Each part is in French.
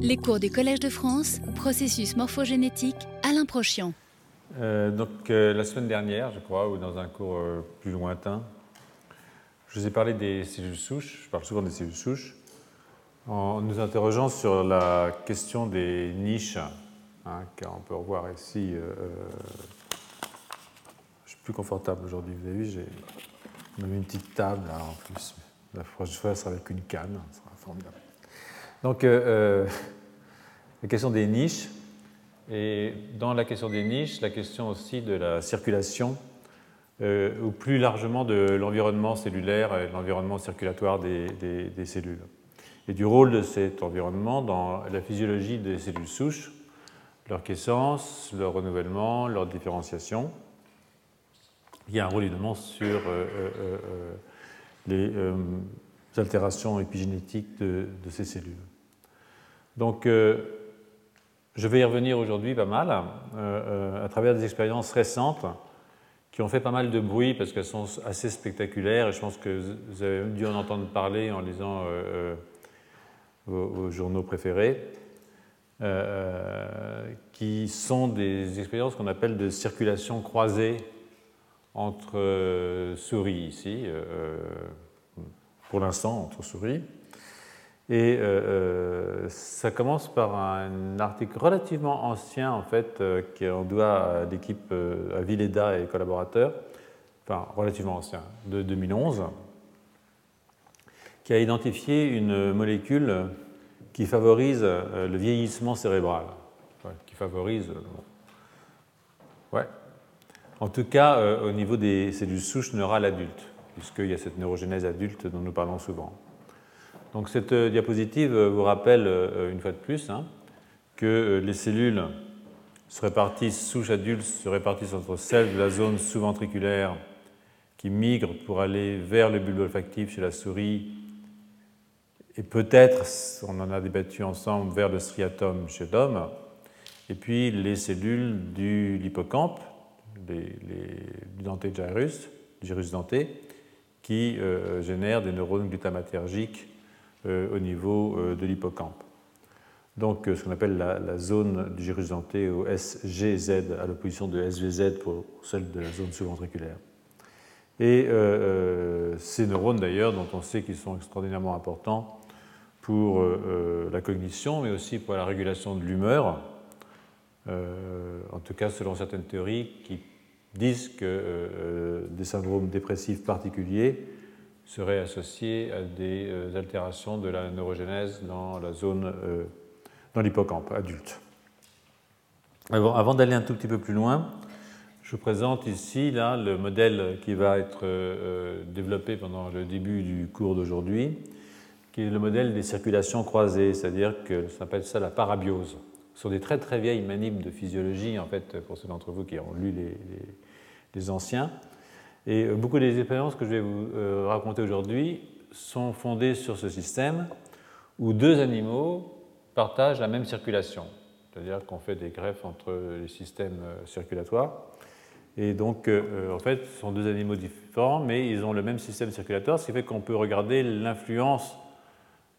Les cours du Collège de France, processus morphogénétique, Alain Prochian. Euh, donc euh, la semaine dernière, je crois, ou dans un cours euh, plus lointain, je vous ai parlé des cellules souches, je parle souvent des cellules souches, en nous interrogeant sur la question des niches, hein, car on peut revoir ici, je suis plus confortable aujourd'hui, vous avez vu, j'ai mis une petite table là en plus, la prochaine fois, ce sera avec une canne, ce sera formidable. Donc, la question des niches, et dans la question des niches, la question aussi de la circulation, euh, ou plus largement de l'environnement cellulaire et de l'environnement circulatoire des, cellules. Et du rôle de cet environnement dans la physiologie des cellules souches, leur quiescence, leur renouvellement, leur différenciation. Il y a un rôle évidemment sur euh, euh, les altérations épigénétiques de, ces cellules. Donc, je vais y revenir aujourd'hui pas mal, euh, euh, à travers des expériences récentes qui ont fait pas mal de bruit parce qu'elles sont assez spectaculaires et je pense que vous avez dû en entendre parler en lisant euh, vos, journaux préférés, qui sont des expériences qu'on appelle de circulation croisée entre souris ici, pour l'instant entre souris, et euh, euh, ça commence par un article relativement ancien, en fait, euh, qu'on doit à l'équipe à Villeda et collaborateurs, enfin relativement ancien, de 2011, qui a identifié une molécule qui favorise le vieillissement cérébral, qui favorise. Ouais. En tout cas, au niveau des cellules souches neurales adultes, puisqu'il y a cette neurogénèse adulte dont nous parlons souvent. Donc cette euh, diapositive euh, vous rappelle euh, une fois de plus hein, que les cellules se répartissent, souches adultes se répartissent entre celles de la zone sous-ventriculaire qui migrent pour aller vers le bulbe olfactif chez la souris et peut-être, on en a débattu ensemble, vers le striatum chez l'homme, et puis les cellules du hippocampe, les, du denté gyrus, gyrus denté, qui génèrent des neurones glutamatergiques au niveau euh, de l'hippocampe. Donc euh, ce qu'on appelle la, zone du gyrus denté au SGZ à l'opposition de SVZ pour celle de la zone sous-ventriculaire. Et ces neurones d'ailleurs, dont on sait qu'ils sont extraordinairement importants pour la cognition, mais aussi pour la régulation de l'humeur, en tout cas selon certaines théories qui disent que des syndromes dépressifs particuliers serait associé à des euh, altérations de la neurogénèse dans la zone, euh, dans l'hippocampe adulte. Avant, d'aller un tout petit peu plus loin, je vous présente ici là, le modèle qui va être euh, développé pendant le début du cours d'aujourd'hui, qui est le modèle des circulations croisées, c'est-à-dire que ça s'appelle ça la parabiose. Ce sont des très très vieilles manips de physiologie, en fait, pour ceux d'entre vous qui ont lu les anciens. Et euh, beaucoup des expériences que je vais vous euh, raconter aujourd'hui sont fondées sur ce système où deux animaux partagent la même circulation. C'est-à-dire qu'on fait des greffes entre les systèmes euh, circulatoires. Et donc, en fait, ce sont deux animaux différents, mais ils ont le même système circulatoire, ce qui fait qu'on peut regarder l'influence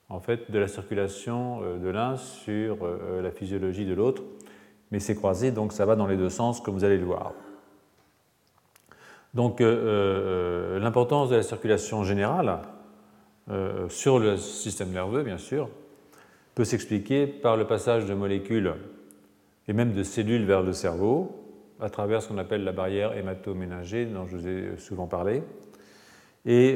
en fait, de la circulation de l'un sur la physiologie de l'autre. Mais c'est croisé, donc ça va dans les deux sens, comme vous allez le voir. Donc euh, euh, l'importance de la circulation générale euh, sur le système nerveux, bien sûr, peut s'expliquer par le passage de molécules et même de cellules vers le cerveau à travers ce qu'on appelle la barrière hématoménagée dont je vous ai souvent parlé. Et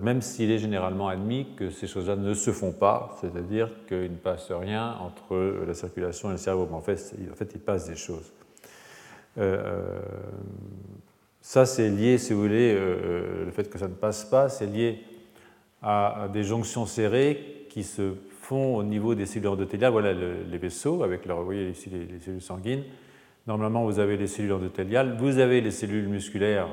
même s'il est généralement admis que ces choses-là ne se font pas, c'est-à-dire qu'il ne passe rien entre la circulation et le cerveau, mais en fait, en fait il passe des choses. Ça, c'est lié, si vous voulez, euh, euh, le fait que ça ne passe pas, c'est lié à, des jonctions serrées qui se font au niveau des cellules endothéliales. Voilà les vaisseaux, avec vous voyez ici les, cellules sanguines. Normalement, vous avez les cellules endothéliales, vous avez les cellules musculaires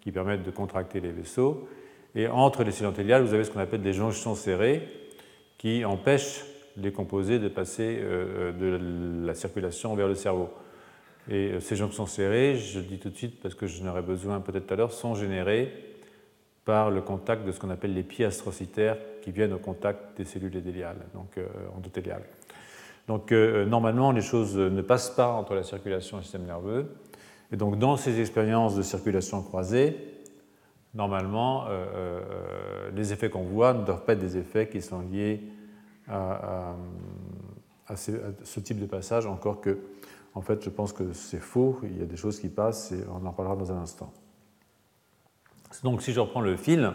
qui permettent de contracter les vaisseaux, et entre les cellules endothéliales, vous avez ce qu'on appelle des jonctions serrées qui empêchent les composés de passer euh, de la circulation vers le cerveau. Et euh, ces jonctions serrées, je le dis tout de suite parce que je n'aurai besoin peut-être tout à l'heure, sont générées par le contact de ce qu'on appelle les pieds astrocytaires qui viennent au contact des cellules endothéliales. Donc, endothéliales. donc normalement, les choses ne passent pas entre la circulation et le système nerveux. Et donc dans ces expériences de circulation croisée, normalement, les effets qu'on voit ne doivent pas être des effets qui sont liés à, ce, type de passage, encore que, en fait, je pense que c'est faux. Il y a des choses qui passent et on en parlera dans un instant. Donc, si je reprends le fil,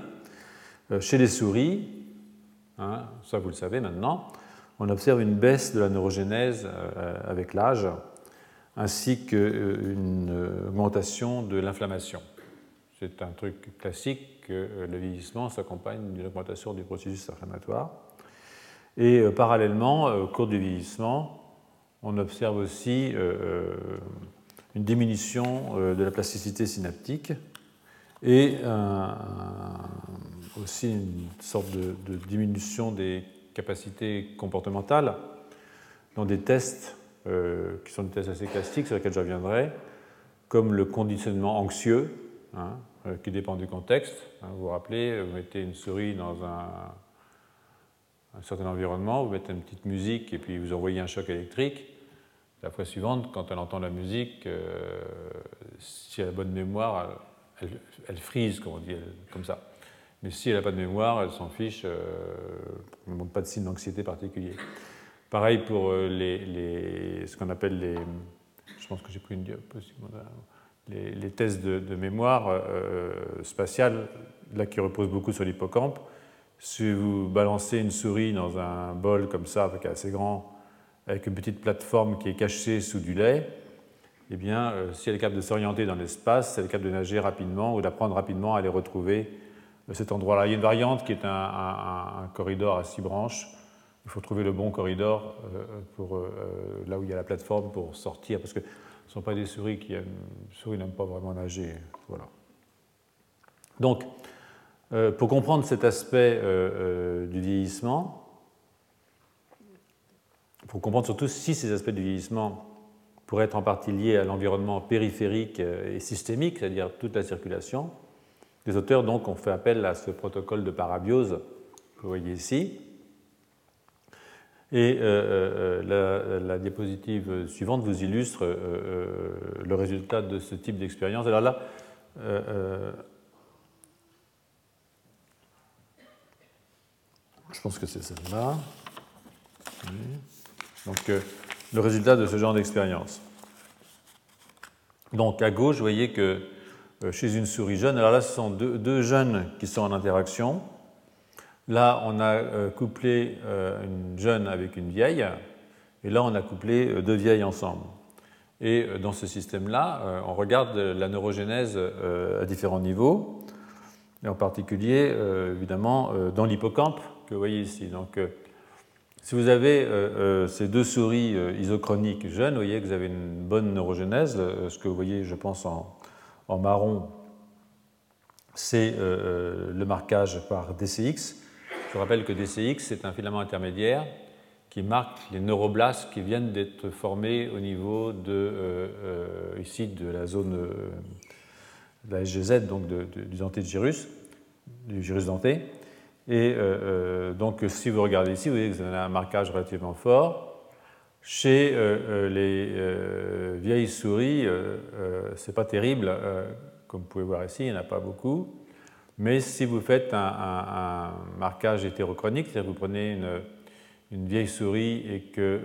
euh, chez les souris, hein, ça vous le savez maintenant, on observe une baisse de la neurogénèse euh, avec l'âge, ainsi qu'une euh, augmentation de l'inflammation. C'est un truc classique que le vieillissement s'accompagne d'une augmentation du processus inflammatoire. Et parallèlement, au cours du vieillissement, on observe aussi euh, une diminution de la plasticité synaptique et aussi une sorte de, diminution des capacités comportementales dans des tests qui sont des tests assez classiques sur lesquels je reviendrai, comme le conditionnement anxieux, hein, qui dépend du contexte. Hein, vous vous rappelez, vous mettez une souris dans un un certain environnement, vous mettez une petite musique et puis vous envoyez un choc électrique. La fois suivante, quand elle entend la musique, euh, si elle a bonne mémoire, elle, frise, comme on dit, comme ça. Mais si elle n'a pas de mémoire, elle s'en fiche, euh, ne montre pas de signe d'anxiété particulier. Pareil pour euh, les, ce qu'on appelle les. Je pense que j'ai pris une diapositive. Les, les tests de, mémoire spatiale, là qui reposent beaucoup sur l'hippocampe. Si vous balancez une souris dans un bol comme ça, avec assez grand, avec une petite plateforme qui est cachée sous du lait, eh bien, euh, si elle est capable de s'orienter dans l'espace, elle est capable de nager rapidement ou d'apprendre rapidement à aller retrouver euh, cet endroit-là. Il y a une variante qui est un, corridor à six branches. Il faut trouver le bon corridor euh, pour, là où il y a la plateforme pour sortir, parce que ce ne sont pas des souris qui aiment, souris n'aiment pas vraiment nager. Voilà. Donc, euh, pour comprendre cet aspect euh, euh, du vieillissement, pour comprendre surtout si ces aspects du vieillissement pourraient être en partie liés à l'environnement périphérique et systémique, c'est-à-dire toute la circulation, les auteurs donc ont fait appel à ce protocole de parabiose que vous voyez ici. Et la, la, diapositive suivante vous illustre le résultat de ce type d'expérience. Alors là, Je pense que c'est celle-là. Donc, euh, le résultat de ce genre d'expérience. Donc, à gauche, vous voyez que euh, chez une souris jeune, alors là, ce sont deux, jeunes qui sont en interaction. Là, on a euh, couplé une jeune avec une vieille, et là, on a couplé deux vieilles ensemble. Et dans ce système-là, on regarde la neurogénèse à différents niveaux, et en particulier, évidemment, dans l'hippocampe, vous voyez ici. Donc, euh, si vous avez euh, euh, ces deux souris isochroniques jeunes, vous voyez que vous avez une bonne neurogénèse. Ce que vous voyez, je pense, en, marron, c'est le marquage par DCX. Je vous rappelle que DCX, c'est un filament intermédiaire qui marque les neuroblastes qui viennent d'être formés au niveau de, ici, de la zone de la SGZ, donc du denté de gyrus, du gyrus denté. Et euh, euh, donc, si vous regardez ici, vous voyez que vous avez un marquage relativement fort. Chez euh, les vieilles souris, ce n'est pas terrible, comme vous pouvez voir ici, il n'y en a pas beaucoup. Mais si vous faites un, marquage hétérochronique, c'est-à-dire que vous prenez une, vieille souris et que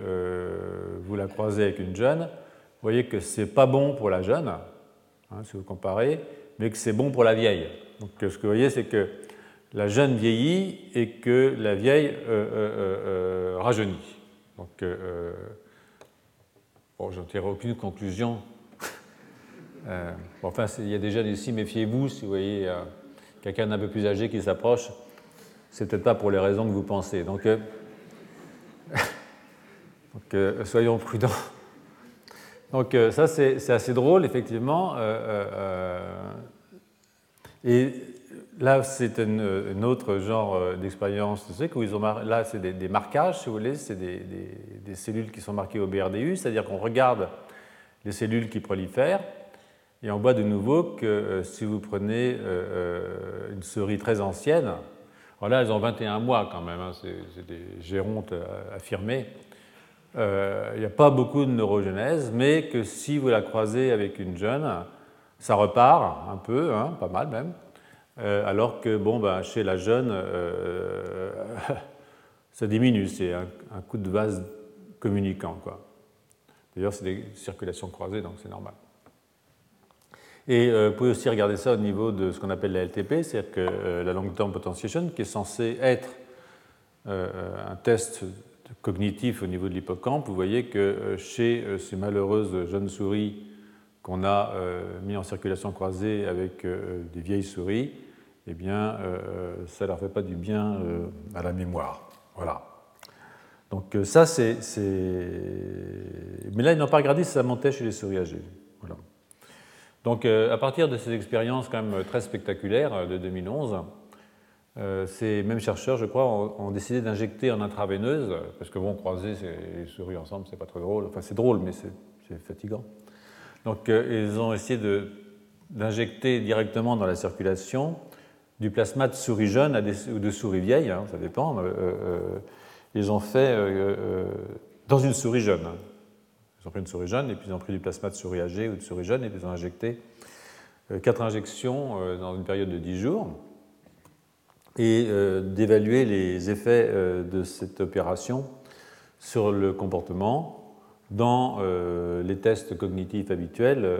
vous la croisez avec une jeune, vous voyez que ce n'est pas bon pour la jeune, hein, si vous comparez, mais que c'est bon pour la vieille. Donc ce que vous voyez, c'est que la jeune vieillit et que la vieille euh, euh, euh, rajeunit. Donc, bon, j'en tire aucune conclusion. enfin, il y a déjà ici, méfiez-vous, si vous voyez quelqu'un d'un peu plus âgé qui s'approche, c'est peut-être pas pour les raisons que vous pensez. Donc, donc soyons prudents. Donc ça, c'est assez drôle, effectivement. et Là, c'est un, autre genre euh, d'expérience où ils ont là, c'est des, marquages, si vous voulez, c'est des, cellules qui sont marquées au BRDU, c'est-à-dire qu'on regarde les cellules qui prolifèrent Et on voit de nouveau que si vous prenez une souris très ancienne, alors là elles ont 21 mois quand même, hein, c'est des gérontes affirmées, il n'y a pas beaucoup de neurogenèse, mais que si vous la croisez avec une jeune, ça repart un peu, hein, pas mal même, alors que bon, ben, chez la jeune, ça diminue, c'est un, coup de vase communicant. D'ailleurs, c'est des circulations croisées, donc c'est normal. Et euh, vous pouvez aussi regarder ça au niveau de ce qu'on appelle la LTP, c'est-à-dire que euh, la long-term potentiation, qui est censée être euh, un test cognitif au niveau de l'hippocampe, vous voyez que chez ces malheureuses jeunes souris qu'on a mis en circulation croisée avec des vieilles souris, eh bien, ça ne leur fait pas du bien à la mémoire. Voilà. Donc euh, ça, c'est... Mais là, ils n'ont pas regardé si ça montait chez les souris âgées. Voilà. Donc euh, à partir de ces expériences quand même très spectaculaires euh, de 2011, ces mêmes chercheurs, je crois, ont, décidé d'injecter en intraveineuse, parce que bon, croiser les souris ensemble, c'est pas très drôle. Enfin, c'est drôle, mais c'est fatigant. Donc ils ont essayé d'injecter directement dans la circulation du plasma de souris jeunes ou de souris vieilles, hein, ça dépend. Euh, euh, ils ont fait euh, dans une souris jeune. Ils ont pris une souris jeune et puis ils ont pris du plasma de souris âgée ou de souris jeune et ils ont injecté quatre injections dans une période de 10 jours et d'évaluer les effets de cette opération sur le comportement dans les tests cognitifs habituels,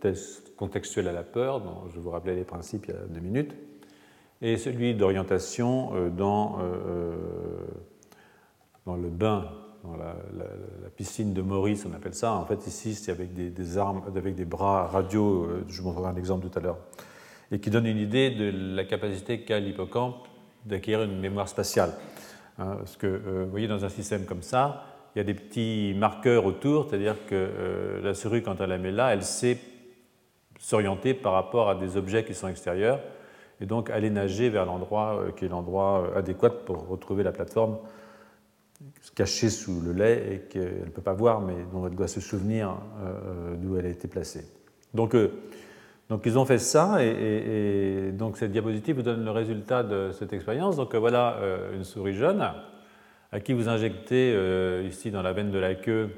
tests contextuel à la peur, dont je vous rappelais les principes il y a deux minutes, et celui d'orientation euh, dans, euh, euh, dans le bain, dans la, piscine de Maurice, on appelle ça. En fait, ici, c'est avec des, armes, avec des bras radio, je vous montrerai un exemple tout à l'heure, et qui donne une idée de la capacité qu'a l'hippocampe d'acquérir une mémoire spatiale. Hein, parce que, vous voyez, dans un système comme ça, il y a des petits marqueurs autour, c'est-à-dire que la souris, quand elle la met là, elle sait s'orienter par rapport à des objets qui sont extérieurs et donc aller nager vers l'endroit euh, qui est l'endroit euh, adéquat pour retrouver la plateforme cachée sous le lait et qu'elle ne peut pas voir, mais dont elle doit se souvenir euh, d'où elle a été placée. Donc, donc ils ont fait ça, et, donc cette diapositive vous donne le résultat de cette expérience. Donc voilà une souris jeune à qui vous injectez ici dans la veine de la queue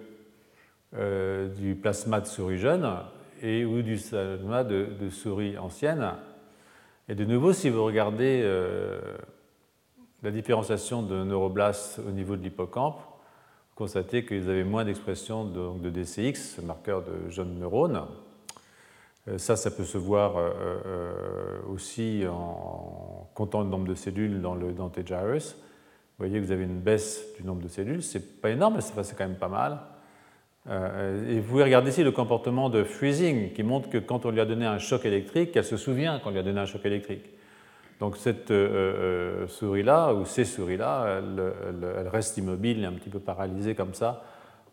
du plasma de souris jeune et ou du plasma de, souris ancienne. Et de nouveau, si vous regardez euh, la différenciation de neuroblastes au niveau de l'hippocampe, vous constatez qu'ils avaient moins d'expression de, DCX, marqueur de jeunes neurones. Euh, ça, ça peut se voir euh, aussi en comptant le nombre de cellules dans le Dante Gyrus. Vous voyez que vous avez une baisse du nombre de cellules. C'est pas énorme, mais c'est quand même pas mal. Euh, et vous pouvez regarder ici le comportement de freezing qui montre que quand on lui a donné un choc électrique, elle se souvient qu'on lui a donné un choc électrique. Donc cette euh, euh, souris-là, ou ces souris-là, elles, restent immobiles et un petit peu paralysées comme ça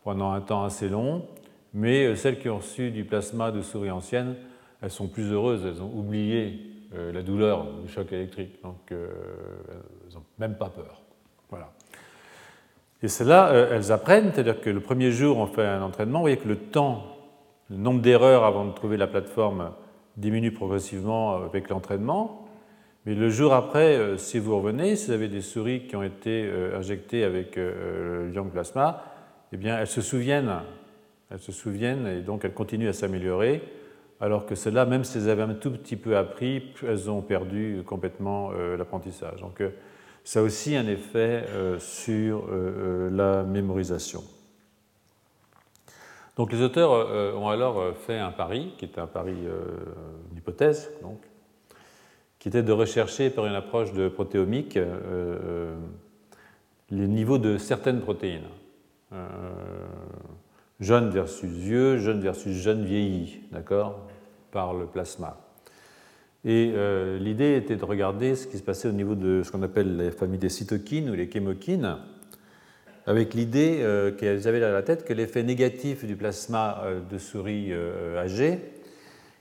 pendant un temps assez long. Mais celles qui ont reçu du plasma de souris ancienne, elles sont plus heureuses, elles ont oublié la douleur du choc électrique. Donc elles n'ont même pas peur. Voilà. Et c'est là, euh, elles apprennent, c'est-à-dire que le premier jour, on fait un entraînement, vous voyez que le temps, le nombre d'erreurs avant de trouver la plateforme diminue progressivement avec l'entraînement. Mais le jour après, euh, si vous revenez, si vous avez des souris qui ont été euh, injectées avec le Young Plasma, eh bien, elles se souviennent, elles se souviennent et donc elles continuent à s'améliorer, alors que celles-là, même si elles avaient un tout petit peu appris, elles ont perdu complètement l'apprentissage. Ça a aussi un effet euh, sur euh, euh, la mémorisation. Donc les auteurs ont alors fait un pari, qui était un pari d'hypothèse, donc, qui était de rechercher par une approche de protéomique les niveaux de certaines protéines. jeune versus vieux, jeune versus jeune vieilli, d'accord, par le plasma. Et euh, l'idée était de regarder ce qui se passait au niveau de ce qu'on appelle les familles des cytokines ou les chémokines, avec l'idée euh, qu'elles avaient à la tête que l'effet négatif du plasma euh, de souris âgées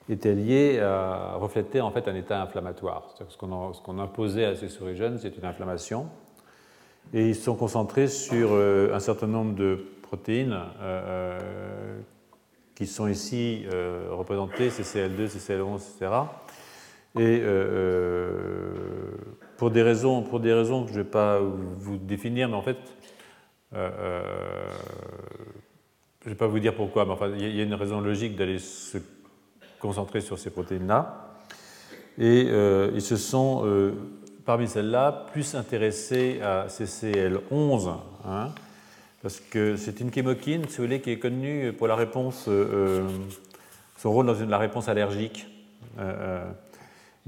était lié à refléter en fait un état inflammatoire. Ce qu'on imposait à ces souris jeunes, c'est une inflammation. Et ils se sont concentrés sur un certain nombre de protéines qui sont ici représentés, CCL2, CCL11, etc. Et pour, des raisons, pour des raisons que je ne vais pas vous définir, mais en fait, je ne vais pas vous dire pourquoi, mais enfin, il y a une raison logique d'aller se concentrer sur ces protéines-là. Et euh, ils se sont, euh, parmi celles-là, plus intéressés à CCL11, hein, parce que c'est une chémokine, si vous voulez, qui est connue pour la réponse, euh, son rôle dans la réponse allergique.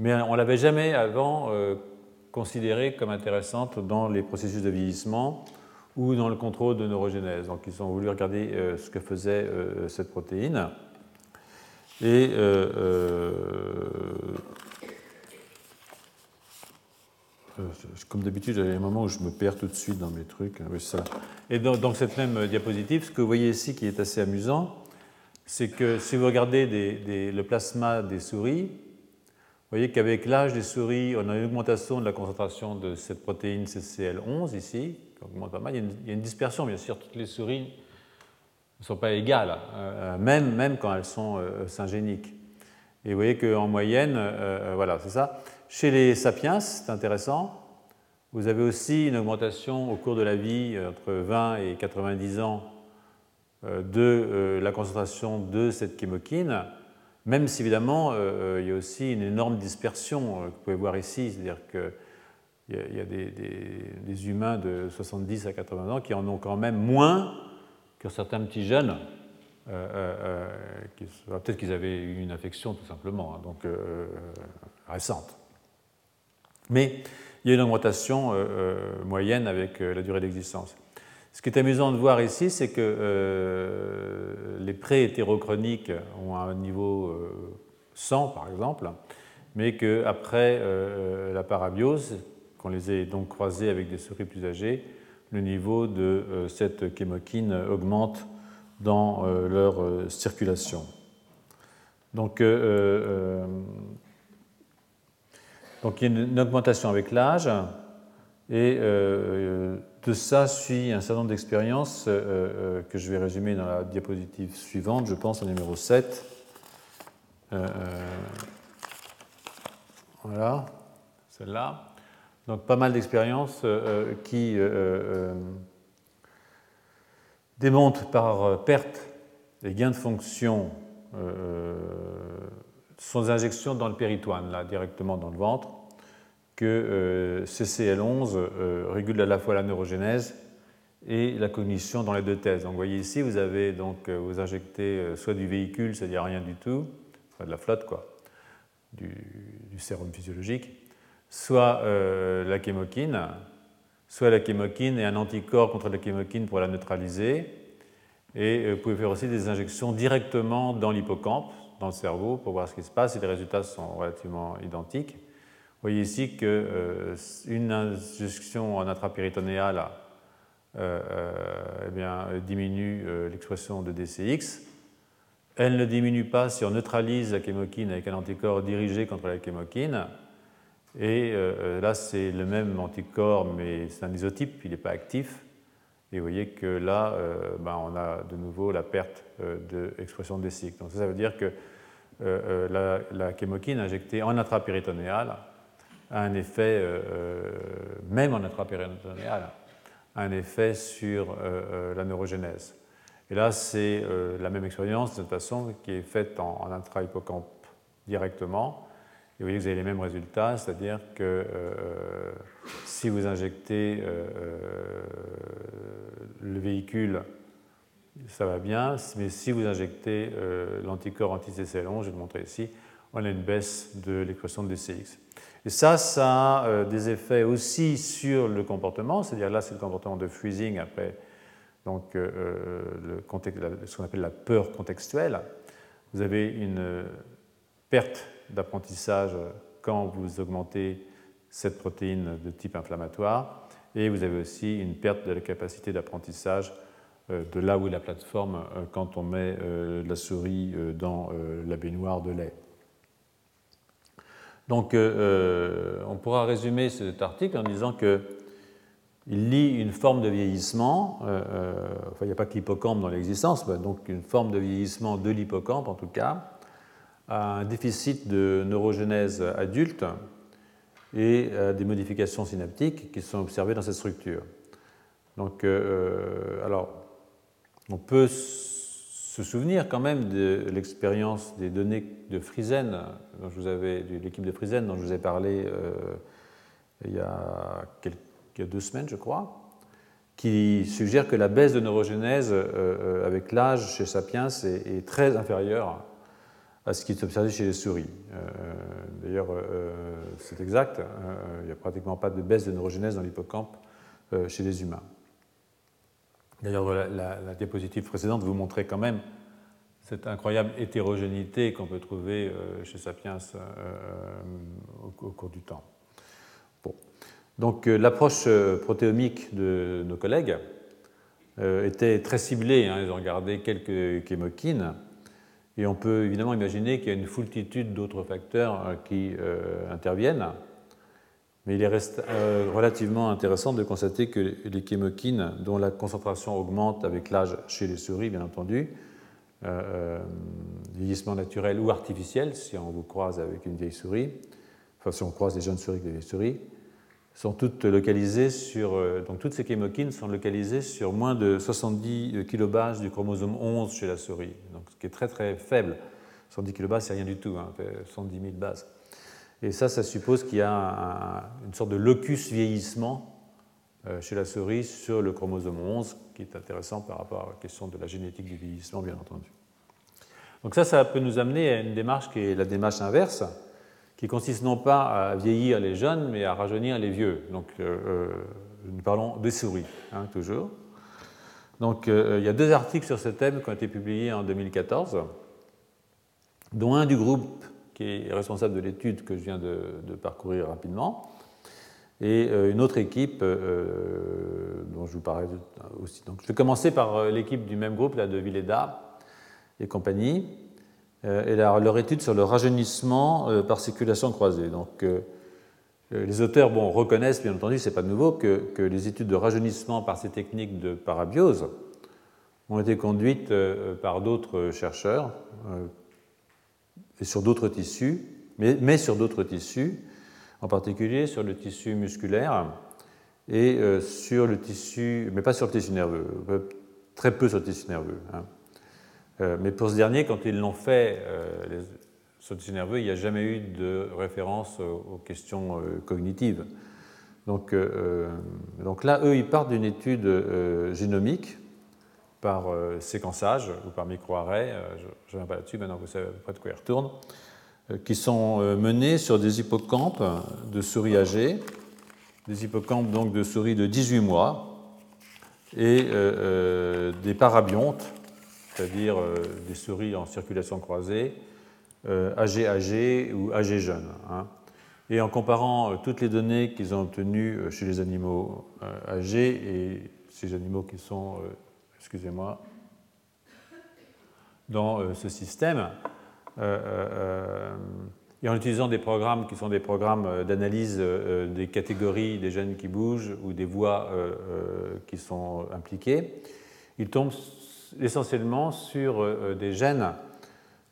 Mais on ne l'avait jamais avant considérée comme intéressante dans les processus de vieillissement ou dans le contrôle de neurogénèse. Donc ils ont voulu regarder euh, ce que faisait euh, cette protéine. Et euh, comme d'habitude, j'avais un moment où je me perds tout de suite dans mes trucs. Ça. Et dans, cette même diapositive, ce que vous voyez ici qui est assez amusant, c'est que si vous regardez le plasma des souris, vous voyez qu'avec l'âge des souris, on a une augmentation de la concentration de cette protéine CCL11 ici, il y, a une, dispersion, bien sûr, toutes les souris ne sont pas égales, euh, même, même quand elles sont euh, syngéniques. Et vous voyez qu'en moyenne, euh, voilà, c'est ça. Chez les sapiens, c'est intéressant, vous avez aussi une augmentation au cours de la vie, entre 20 et 90 ans, de la concentration de cette chémokine, même si évidemment il y a aussi une énorme dispersion que vous pouvez voir ici, c'est-à-dire que il y a, des, humains de 70 à 80 ans qui en ont quand même moins que certains petits jeunes. Euh, euh, euh, peut-être qu'ils avaient eu une infection tout simplement, hein, donc récente. Mais il y a une augmentation moyenne avec la durée d'existence. Ce qui est amusant de voir ici, c'est que les pré-hétérochroniques ont un niveau 100 par exemple, mais qu'après la parabiose, qu'on les ait donc croisés avec des souris plus âgées, le niveau de euh, cette chémokine augmente dans euh, leur euh, circulation. Donc, donc il y a une augmentation avec l'âge, et de ça suit un certain nombre d'expériences que je vais résumer dans la diapositive suivante, je pense, au numéro 7. voilà, celle-là. Donc pas mal d'expériences euh, euh, qui euh, démontrent par perte des gains de fonction sans injection dans le péritoine, là directement dans le ventre, que CCL11 régule à la fois la neurogénèse et la cognition dans les deux thèses. Donc vous voyez ici, vous avez donc vous injectez soit du véhicule, c'est-à-dire rien du tout, soit de la flotte quoi, du, sérum physiologique, soit euh, la chémokine, soit la chémokine et un anticorps contre la chémokine pour la neutraliser. Et euh, vous pouvez faire aussi des injections directement dans l'hippocampe, dans le cerveau, pour voir ce qui se passe, et les résultats sont relativement identiques. Vous voyez ici qu'une euh, injection en intrapéritonéal eh diminue l'expression de DCX. Elle ne diminue pas si on neutralise la chémokine avec un anticorps dirigé contre la chémokine. Et euh, euh, là, c'est le même anticorps, mais c'est un isotype, il n'est pas actif. Et vous voyez que là, euh, ben, on a de nouveau la perte d'expression de cycles. Donc ça, veut dire que la, la, injectée en intrapéritonéal a un effet, même en intrapéritonéal, un effet sur la neurogénèse. Et là, c'est la même expérience, de toute façon, qui est faite en, intra-hippocampe directement vous voyez que vous avez les mêmes résultats, c'est-à-dire que euh, si vous injectez euh, euh, le véhicule, ça va bien, mais si vous injectez l'anticorps anti-CCL11, je vais le montrer ici, on a une baisse de l'expression de DCX. Et ça, ça a des effets aussi sur le comportement, c'est-à-dire là, c'est le comportement de freezing après donc, le ce qu'on appelle la peur contextuelle. Vous avez une perte d'apprentissage quand vous augmentez cette protéine de type inflammatoire. Et vous avez aussi une perte de la capacité d'apprentissage euh, de là où est la plateforme euh, quand on met euh, la souris dans la baignoire de lait. Donc on pourra résumer cet article en disant que il lie une forme de vieillissement, il n'y a pas que l'hippocampe dans l'existence, donc une forme de vieillissement de l'hippocampe en tout cas, un déficit de neurogénèse adulte et des modifications synaptiques qui sont observées dans cette structure. Donc, alors, on peut se souvenir quand même de l'expérience des données de Friesen, dont vous avais, de l'équipe de Friesen dont je vous ai parlé il y a quelques il y a deux semaines, je crois, qui suggère que la baisse de neurogénèse euh, euh, avec l'âge chez Sapiens est, très inférieure à ce qui est observé chez les souris. Euh, d'ailleurs, c'est exact, il n'y a pratiquement pas de baisse de neurogénèse dans l'hippocampe chez les humains. D'ailleurs, la, diapositive précédente vous montrait quand même cette incroyable hétérogénéité qu'on peut trouver chez Sapiens au cours du temps. Donc euh, l'approche euh, protéomique de nos collègues euh, était très ciblée. Hein. ils ont regardé quelques chémokines. Et on peut évidemment imaginer qu'il y a une foultitude d'autres facteurs qui interviennent. Mais il reste relativement intéressant de constater que les chémokines, dont la concentration augmente avec l'âge chez les souris, bien entendu, vieillissement naturel ou artificiel, si on vous croise avec une vieille souris, enfin si on croise des jeunes souris avec des vieilles souris, sont toutes localisées sur, euh, donc toutes ces chémokines sont localisées sur moins de 70 euh, kilobases du chromosome 11 chez la souris, donc ce qui est très très faible. 110 kilobases, c'est rien du tout, hein, 110 000 bases. Et ça, ça suppose qu'il y a une sorte de locus vieillissement euh, chez la souris sur le chromosome 11, qui est intéressant par rapport à la question de la génétique du vieillissement, bien entendu. Donc ça, ça peut nous amener à une démarche qui est la démarche inverse, qui consiste non pas à vieillir les jeunes, mais à rajeunir les vieux. Donc, euh, euh, nous parlons des souris, hein, toujours. Donc, il y a deux articles sur ce thème qui ont été publiés en 2014, dont un du groupe qui responsable de l'étude que je viens de, parcourir rapidement, et une autre équipe dont je vous parlais aussi. Donc, je vais commencer par l'équipe du même groupe, là, de Villeda et compagnie. Euh, et leur, étude sur le rajeunissement euh, par circulation croisée. Donc, euh, les auteurs reconnaissent, bien entendu, ce n'est pas nouveau, que, les études de rajeunissement par ces techniques de parabiose ont été conduites par d'autres chercheurs et sur d'autres tissus, mais, sur d'autres tissus, en particulier sur le tissu musculaire et sur le tissu, mais pas sur le tissu nerveux, très peu sur le tissu nerveux. Hein. Euh, mais pour ce dernier, quand ils l'ont fait, euh, les tissu nerveux, il n'y a jamais eu de référence aux questions euh, cognitives. Donc, donc, là, eux, ils partent d'une étude génomique par séquençage ou par microarray, je ne viens pas là-dessus, maintenant vous savez à peu près de quoi ils retournent, qui sont menés sur des hippocampes de souris âgées, des hippocampes donc de souris de 18 mois, et des parabiontes c'est-à-dire euh, des souris en circulation croisée, âgées euh, âgées ou âgées jeunes. Hein. Et en comparant euh, toutes les données qu'ils ont obtenues chez les animaux âgés et ces animaux qui sont, excusez-moi, dans ce système, et en utilisant des programmes qui sont des programmes d'analyse des catégories des gènes qui bougent ou des voies qui sont impliquées, ils tombent essentiellement sur euh, euh, des gènes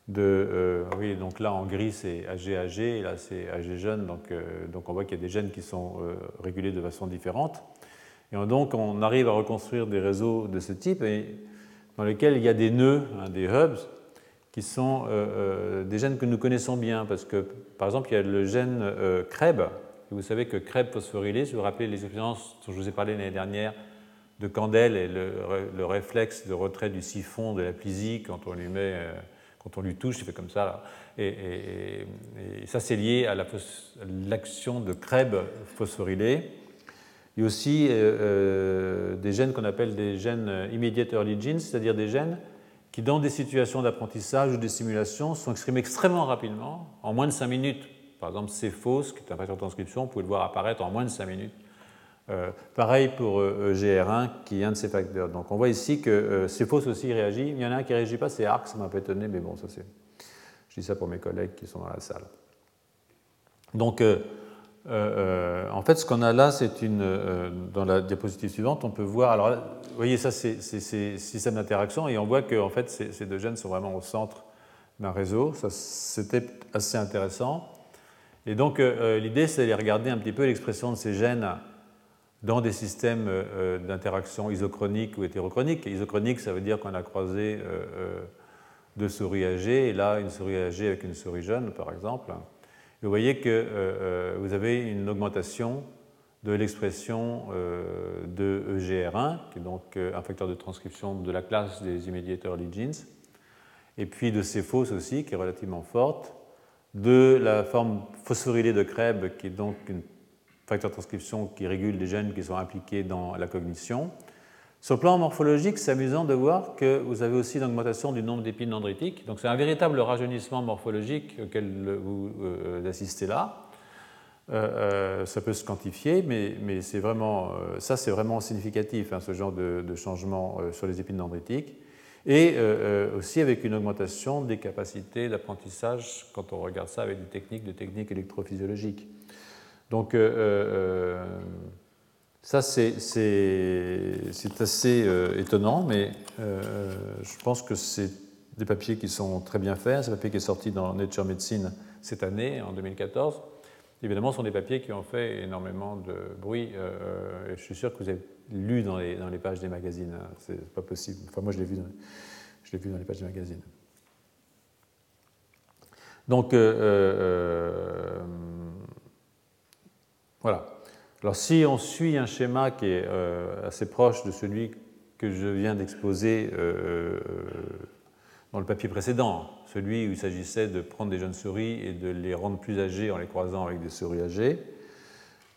de. Euh, oui, donc là en gris c'est AG-AG, et là c'est AG jeune, donc, donc on voit qu'il y a des gènes qui sont régulés de façon différente. Et donc on arrive à reconstruire des réseaux de ce type dans lesquels il y a des nœuds, hein, des hubs, qui sont des gènes que nous connaissons bien, parce que par exemple il y a le gène CREB, vous savez que CREB phosphorylé, si vous vous rappelez les expériences dont je vous ai parlé l'année dernière, de Candel et le, réflexe de retrait du siphon de la plisie quand on lui met, euh, quand on lui touche, il fait comme ça. Et, ça, c'est lié à l'action de Krebs phosphorylé. Il y a aussi euh, euh, des gènes qu'on appelle des gènes immediate early genes, c'est-à-dire des gènes qui, dans des situations d'apprentissage ou de simulation, sont exprimés extrêmement rapidement, en moins de 5 minutes. Par exemple, C-FOS, qui est un facteur de transcription, vous pouvez le voir apparaître en moins de 5 minutes. Euh, pareil pour euh, GR1 qui est un de ces facteurs. Donc on voit ici que euh, faux aussi réagit. Il y en a un qui ne réagit pas, c'est ARC, ça m'a pas étonné, mais bon, ça c'est. Je dis ça pour mes collègues qui sont dans la salle. Donc en fait, ce qu'on a là, c'est une. dans la diapositive suivante, on peut voir. Alors, vous voyez, ça, c'est ces systèmes d'interaction, et on voit que en fait, ces, deux gènes sont vraiment au centre d'un réseau. Ça, c'était assez intéressant. Et donc, l'idée, c'est de regarder un petit peu l'expression de ces gènes dans des systèmes d'interaction isochroniques ou hétérochroniques. Isochronique, ça veut dire qu'on a croisé deux souris âgées, et là, une souris âgée avec une souris jeune, par exemple. Vous voyez que euh, euh, vous avez une augmentation de l'expression euh, de EGR1, qui est donc un facteur de transcription de la classe des immediate early genes, et puis de C-FOS aussi, qui est relativement forte, de la forme phosphorylée de Krebs, qui est donc un facteur de transcription qui régule les gènes qui sont impliqués dans la cognition, sur le plan morphologique, c'est amusant de voir que vous avez aussi une augmentation du nombre d'épines dendritiques. Donc c'est un véritable rajeunissement morphologique auquel vous euh, assistez là. Euh, euh, ça peut se quantifier, mais, c'est vraiment, ça c'est vraiment significatif, hein, ce genre de, changement sur les épines dendritiques. Et aussi avec une augmentation des capacités d'apprentissage quand on regarde ça avec des techniques techniques électrophysiologiques. Donc ça, c'est assez euh, étonnant, mais euh, je pense que c'est des papiers qui sont très bien faits. C'est un papier qui est sorti dans Nature Medicine cette année, en 2014. Évidemment, ce sont des papiers qui ont fait énormément de bruit. Euh, je suis sûr que vous avez lu dans les, dans les pages des magazines. Hein. C'est pas possible. Enfin, moi, je l'ai vu, vu, dans les pages des magazines. Donc, voilà. Alors si on suit un schéma qui est euh, assez proche de celui que je viens d'exposer euh, dans le papier précédent, celui où il s'agissait de prendre des jeunes souris et de les rendre plus âgées en les croisant avec des souris âgées,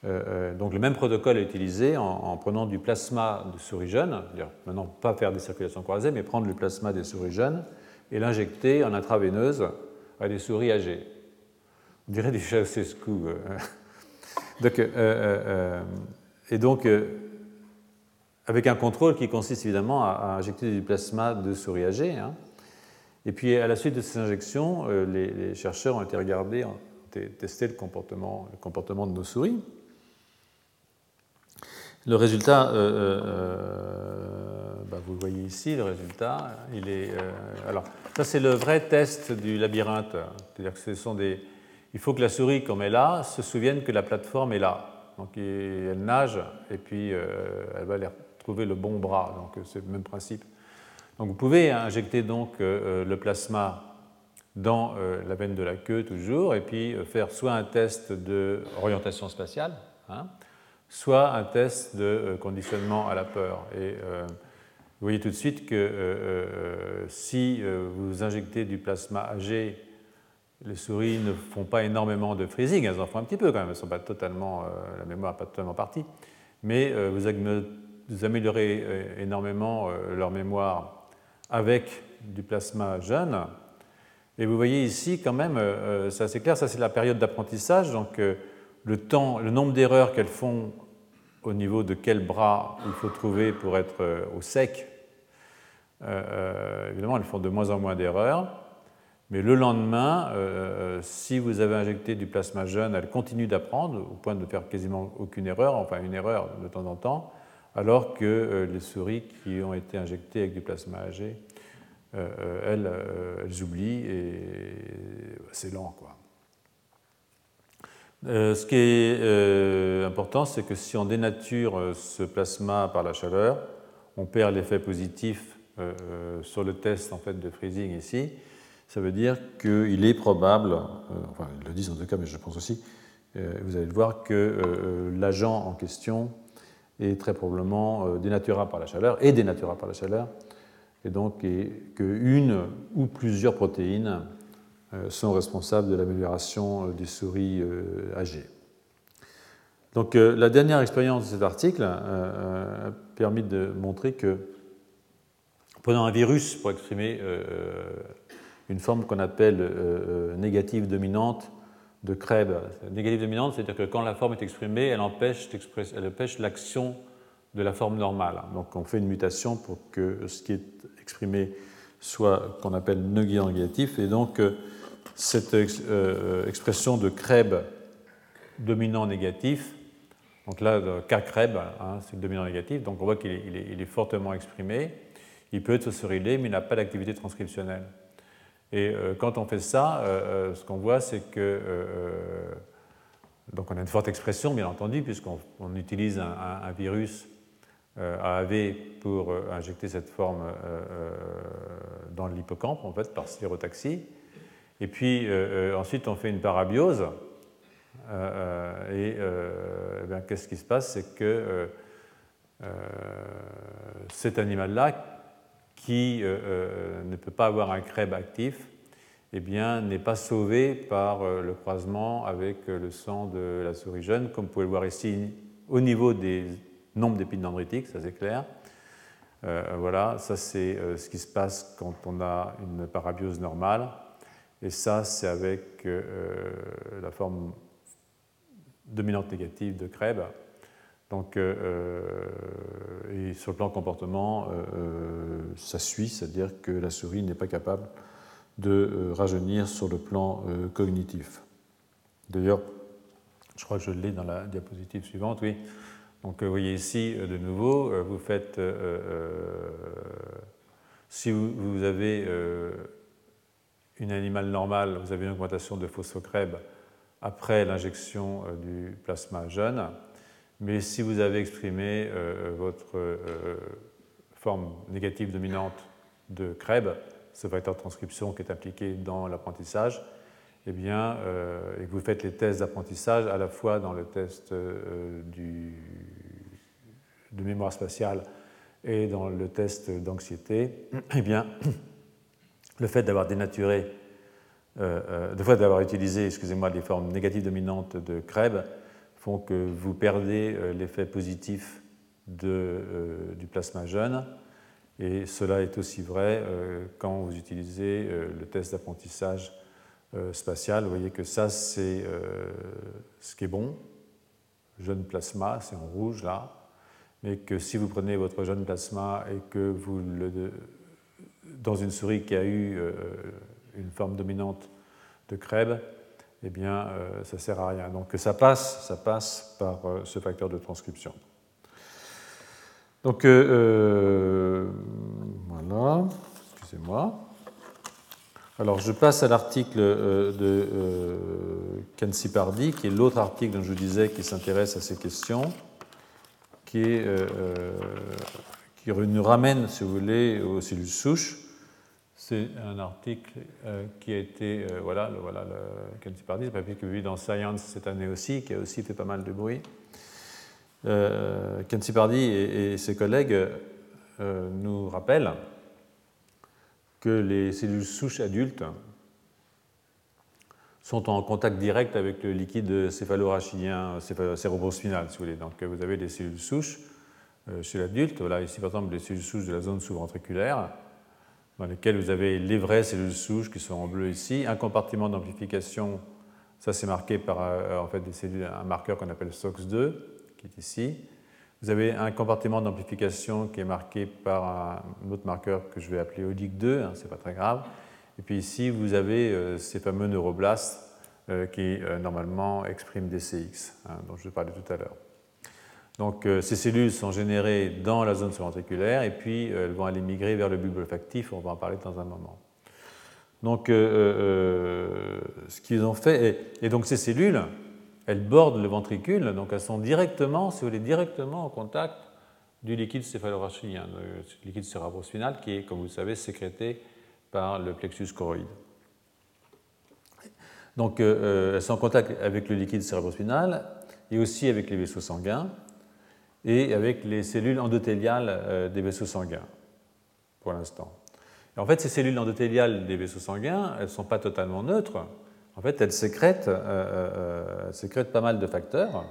euh, donc le même protocole est utilisé en, prenant du plasma de souris jeunes, maintenant pas faire des circulations croisées, mais prendre le plasma des souris jeunes et l'injecter en intraveineuse à des souris âgées. On dirait du Ceausescu. Donc, euh, euh, euh, et donc, avec un contrôle qui consiste évidemment à, injecter du plasma de souris âgées. Hein. Et puis, à la suite de ces injections, les, chercheurs ont été regardés, ont testé le comportement, le comportement de nos souris. Le résultat, bah, vous le voyez ici, le résultat, il est. alors, ça, c'est le vrai test du labyrinthe. C'est-à-dire que ce sont des, il faut que la souris, comme elle est là, se souvienne que la plateforme est là. Donc elle nage et puis euh, elle va aller trouver le bon bras. Donc c'est le même principe. Donc vous pouvez injecter donc euh, le plasma dans euh, la veine de la queue toujours et puis faire soit un test d'orientation spatiale, hein, soit un test de conditionnement à la peur. Et vous voyez tout de suite que si vous injectez du plasma âgé les souris ne font pas énormément de freezing, elles en font un petit peu quand même, elles sont pas totalement, euh, la mémoire n'est pas totalement partie, mais euh, vous, améliorez euh, énormément leur mémoire avec du plasma jeune. Et vous voyez ici quand même, c'est clair, ça c'est la période d'apprentissage, donc le temps, le nombre d'erreurs qu'elles font au niveau de quel bras il faut trouver pour être au sec, évidemment elles font de moins en moins d'erreurs. Mais le lendemain, euh, si vous avez injecté du plasma jeune, elle continue d'apprendre au point de ne faire quasiment aucune erreur, enfin une erreur de temps en temps, alors que euh, les souris qui ont été injectées avec du plasma âgé, euh, elles, elles, oublient et c'est lent. Quoi. ce qui est important, c'est que si on dénature ce plasma par la chaleur, on perd l'effet positif sur le test en fait, de freezing ici ça veut dire qu'il est probable, euh, enfin ils le disent en tout cas, mais je pense aussi, euh, vous allez le voir, que euh, l'agent en question est très probablement dénaturable par la chaleur et dénaturable par la chaleur, et donc qu'une ou plusieurs protéines sont responsables de l'amélioration des souris âgées. Donc la dernière expérience de cet article a permis de montrer que prenant un virus pour exprimer une forme qu'on appelle euh, euh, négative dominante de Krebs. Négative dominante, c'est-à-dire que quand la forme est exprimée, elle empêche, l'action de la forme normale. Donc on fait une mutation pour que ce qui est exprimé soit qu'on appelle négatif. Et donc euh, cette expression de Krebs dominant négatif. Donc là, le cas hein, c'est le dominant négatif, donc on voit qu'il est, fortement exprimé. Il peut être saucérilé, mais il n'a pas d'activité transcriptionnelle. Et euh, quand on fait ça, euh, euh, ce qu'on voit, c'est que. donc on a une forte expression, bien entendu, puisqu'on utilise un, virus AAV pour injecter cette forme dans l'hippocampe, en fait, par stérotaxie. Et puis ensuite, on fait une parabiose. et eh qu'est-ce qui se passe? C'est que cet animal-là, qui euh, euh, ne peut pas avoir un crèbe actif, eh n'est pas sauvé par euh, le croisement avec le sang de la souris jeune, comme vous pouvez le voir ici au niveau des nombres d'épides dendritiques, ça c'est clair. voilà, ça c'est ce qui se passe quand on a une parabiose normale. Et ça, c'est avec la forme dominante négative de Krebs. Donc, euh, euh, et sur le plan comportement, euh, ça suit, c'est-à-dire que la souris n'est pas capable de rajeunir sur le plan cognitif. D'ailleurs, je crois que je l'ai dans la diapositive suivante, oui. Donc vous voyez ici de nouveau, vous faites, si vous, avez une animal normal, vous avez une augmentation de phosphocrèbe après l'injection du plasma jeune. Mais si vous avez exprimé euh, votre euh, forme négative dominante de Krebs, ce facteur de transcription qui est impliqué dans l'apprentissage, eh bien, euh, et que vous faites les tests d'apprentissage à la fois dans le test de mémoire spatiale et dans le test d'anxiété, eh bien, le fait d'avoir dénaturé, fait d'avoir utilisé, excusez-moi, les formes négatives dominantes de Krebs, font que vous perdez euh, l'effet positif euh, du plasma jeune. Et cela est aussi vrai euh, quand vous utilisez le test d'apprentissage spatial. Vous voyez que ça, c'est ce qui est bon. Jeune plasma, c'est en rouge là. Mais que si vous prenez votre jeune plasma et que vous le. dans une souris qui a eu une forme dominante de Krebs, eh bien, euh, ça ne sert à rien. Donc ça passe, ça passe par euh, ce facteur de transcription. Donc euh, voilà, excusez-moi. Alors je passe à l'article de Kensi Pardi, qui est l'autre article dont je vous disais qui s'intéresse à ces questions, qui, est, qui nous ramène, si vous voulez, aux cellules souches. C'est un article euh, qui a été, euh, voilà, le, voilà, le Pardy, papier vu dans Science cette année aussi, qui a aussi fait pas mal de bruit. Euh, Pardy et, ses collègues euh, nous rappellent que les cellules souches adultes sont en contact direct avec le liquide céphalorachidien cérébrospinal, si vous voulez. Donc vous avez des cellules souches chez l'adulte, voilà ici par exemple les cellules souches de la zone sous-ventriculaire, dans lesquels vous avez les vraies cellules souches qui sont en bleu ici, un compartiment d'amplification, ça c'est marqué par euh, en fait, des cellules, un marqueur qu'on appelle SOX2, qui est ici. Vous avez un compartiment d'amplification qui est marqué par un autre marqueur que je vais appeler ODIC2, hein, c'est pas très grave. Et puis ici, vous avez euh, ces fameux neuroblastes euh, qui normalement expriment des CX, hein, dont je parlais tout à l'heure. Donc euh, ces cellules sont générées dans la zone sous-ventriculaire et puis euh, elles vont aller migrer vers le bulbe olfactif, on va en parler dans un moment. Donc euh, ce qu'ils ont fait, et, donc ces cellules, elles bordent le ventricule, donc elles sont directement, si vous voulez, directement en contact du liquide céphalorachidien, le liquide cérébrospinal qui est, comme vous le savez, sécrété par le plexus choroïde. Donc elles sont en contact avec le liquide cérébrospinal et aussi avec les vaisseaux sanguins et avec les cellules endothéliales euh, des vaisseaux sanguins, pour l'instant. En fait, ces cellules endothéliales des vaisseaux sanguins, elles ne sont pas totalement neutres. En fait, elles sécrètent, euh, euh, sécrètent pas mal de facteurs.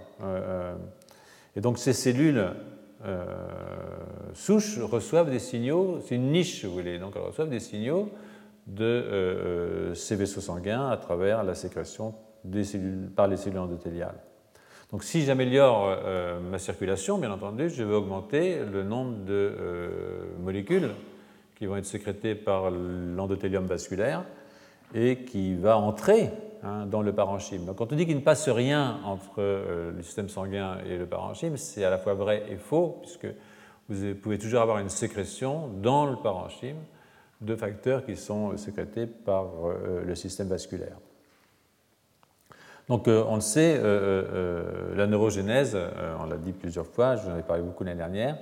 et donc, ces cellules souches reçoivent des signaux, c'est une niche, vous voulez, donc elles reçoivent des signaux de ces vaisseaux sanguins à travers la sécrétion par les cellules endothéliales. Donc si j'améliore euh, ma circulation, bien entendu, je vais augmenter le nombre de euh, molécules qui vont être sécrétées par l'endothélium vasculaire et qui va entrer hein, dans le parenchyme. Donc quand on dit qu'il ne passe rien entre le système sanguin et le parenchyme, c'est à la fois vrai et faux, puisque vous pouvez toujours avoir une sécrétion dans le parenchyme de facteurs qui sont sécrétés par le système vasculaire. Donc on le sait, la neurogénèse, on l'a dit plusieurs fois, je vous en ai parlé beaucoup l'année dernière,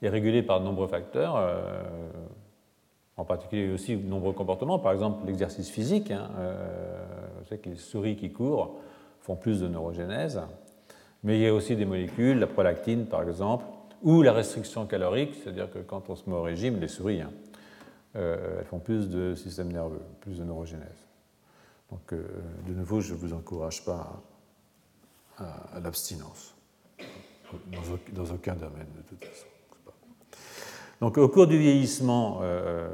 est régulée par de nombreux facteurs en particulier aussi de nombreux comportements, par exemple l'exercice physique. Hein, euh, vous savez que les souris qui courent font plus de neurogénèse, mais il y a aussi des molécules, la prolactine par exemple, ou la restriction calorique, c'est-à-dire que quand on se met au régime, les souris, hein, euh, elles font plus de système nerveux, plus de neurogénèse. Donc, euh, de nouveau, je ne vous encourage pas à, l'abstinence, dans, aucun domaine de toute façon. Donc au cours du vieillissement, euh,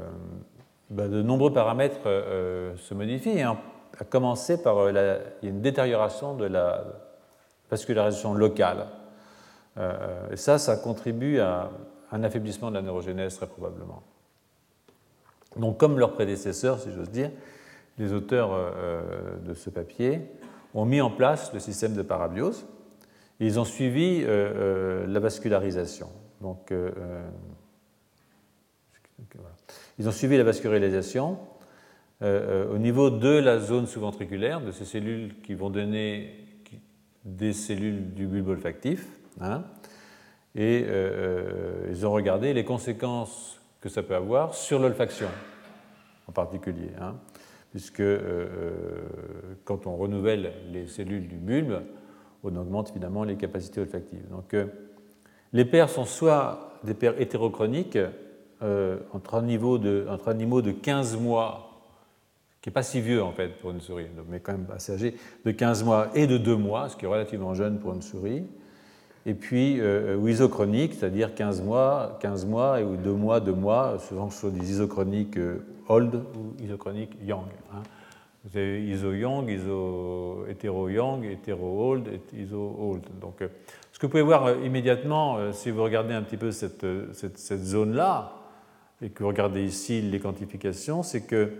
ben, de nombreux paramètres euh, se modifient, à commencer par une détérioration de la vascularisation locale. et ça, ça contribue à un affaiblissement de la neurogénèse très probablement. Donc comme leurs prédécesseurs, si j'ose dire, les auteurs de ce papier ont mis en place le système de parabiose ils ont suivi la vascularisation. Donc ils ont suivi la vascularisation euh, euh, au niveau de la zone sous-ventriculaire, de ces cellules qui vont donner des cellules du bulbe olfactif. Hein, et euh, ils ont regardé les conséquences que ça peut avoir sur l'olfaction en particulier. Hein, puisque quand on renouvelle les cellules du bulbe, on augmente évidemment les capacités olfactives. Donc les paires sont soit des paires hétérochroniques, euh, entre, un niveau de, entre animaux de 15 mois, qui n'est pas si vieux en fait pour une souris, mais quand même assez âgé, de 15 mois et de 2 mois, ce qui est relativement jeune pour une souris, et puis euh, ou isochronique, c'est-à-dire 15 mois, 15 mois, et ou 2 mois, 2 mois, souvent ce sont des isochroniques euh, old ou isochroniques young. Hein. Vous avez iso-young, iso-hétéro-young, hétéro-old, iso-old. Donc, ce que vous pouvez voir immédiatement, si vous regardez un petit peu cette, zone-là, et que vous regardez ici les quantifications, c'est que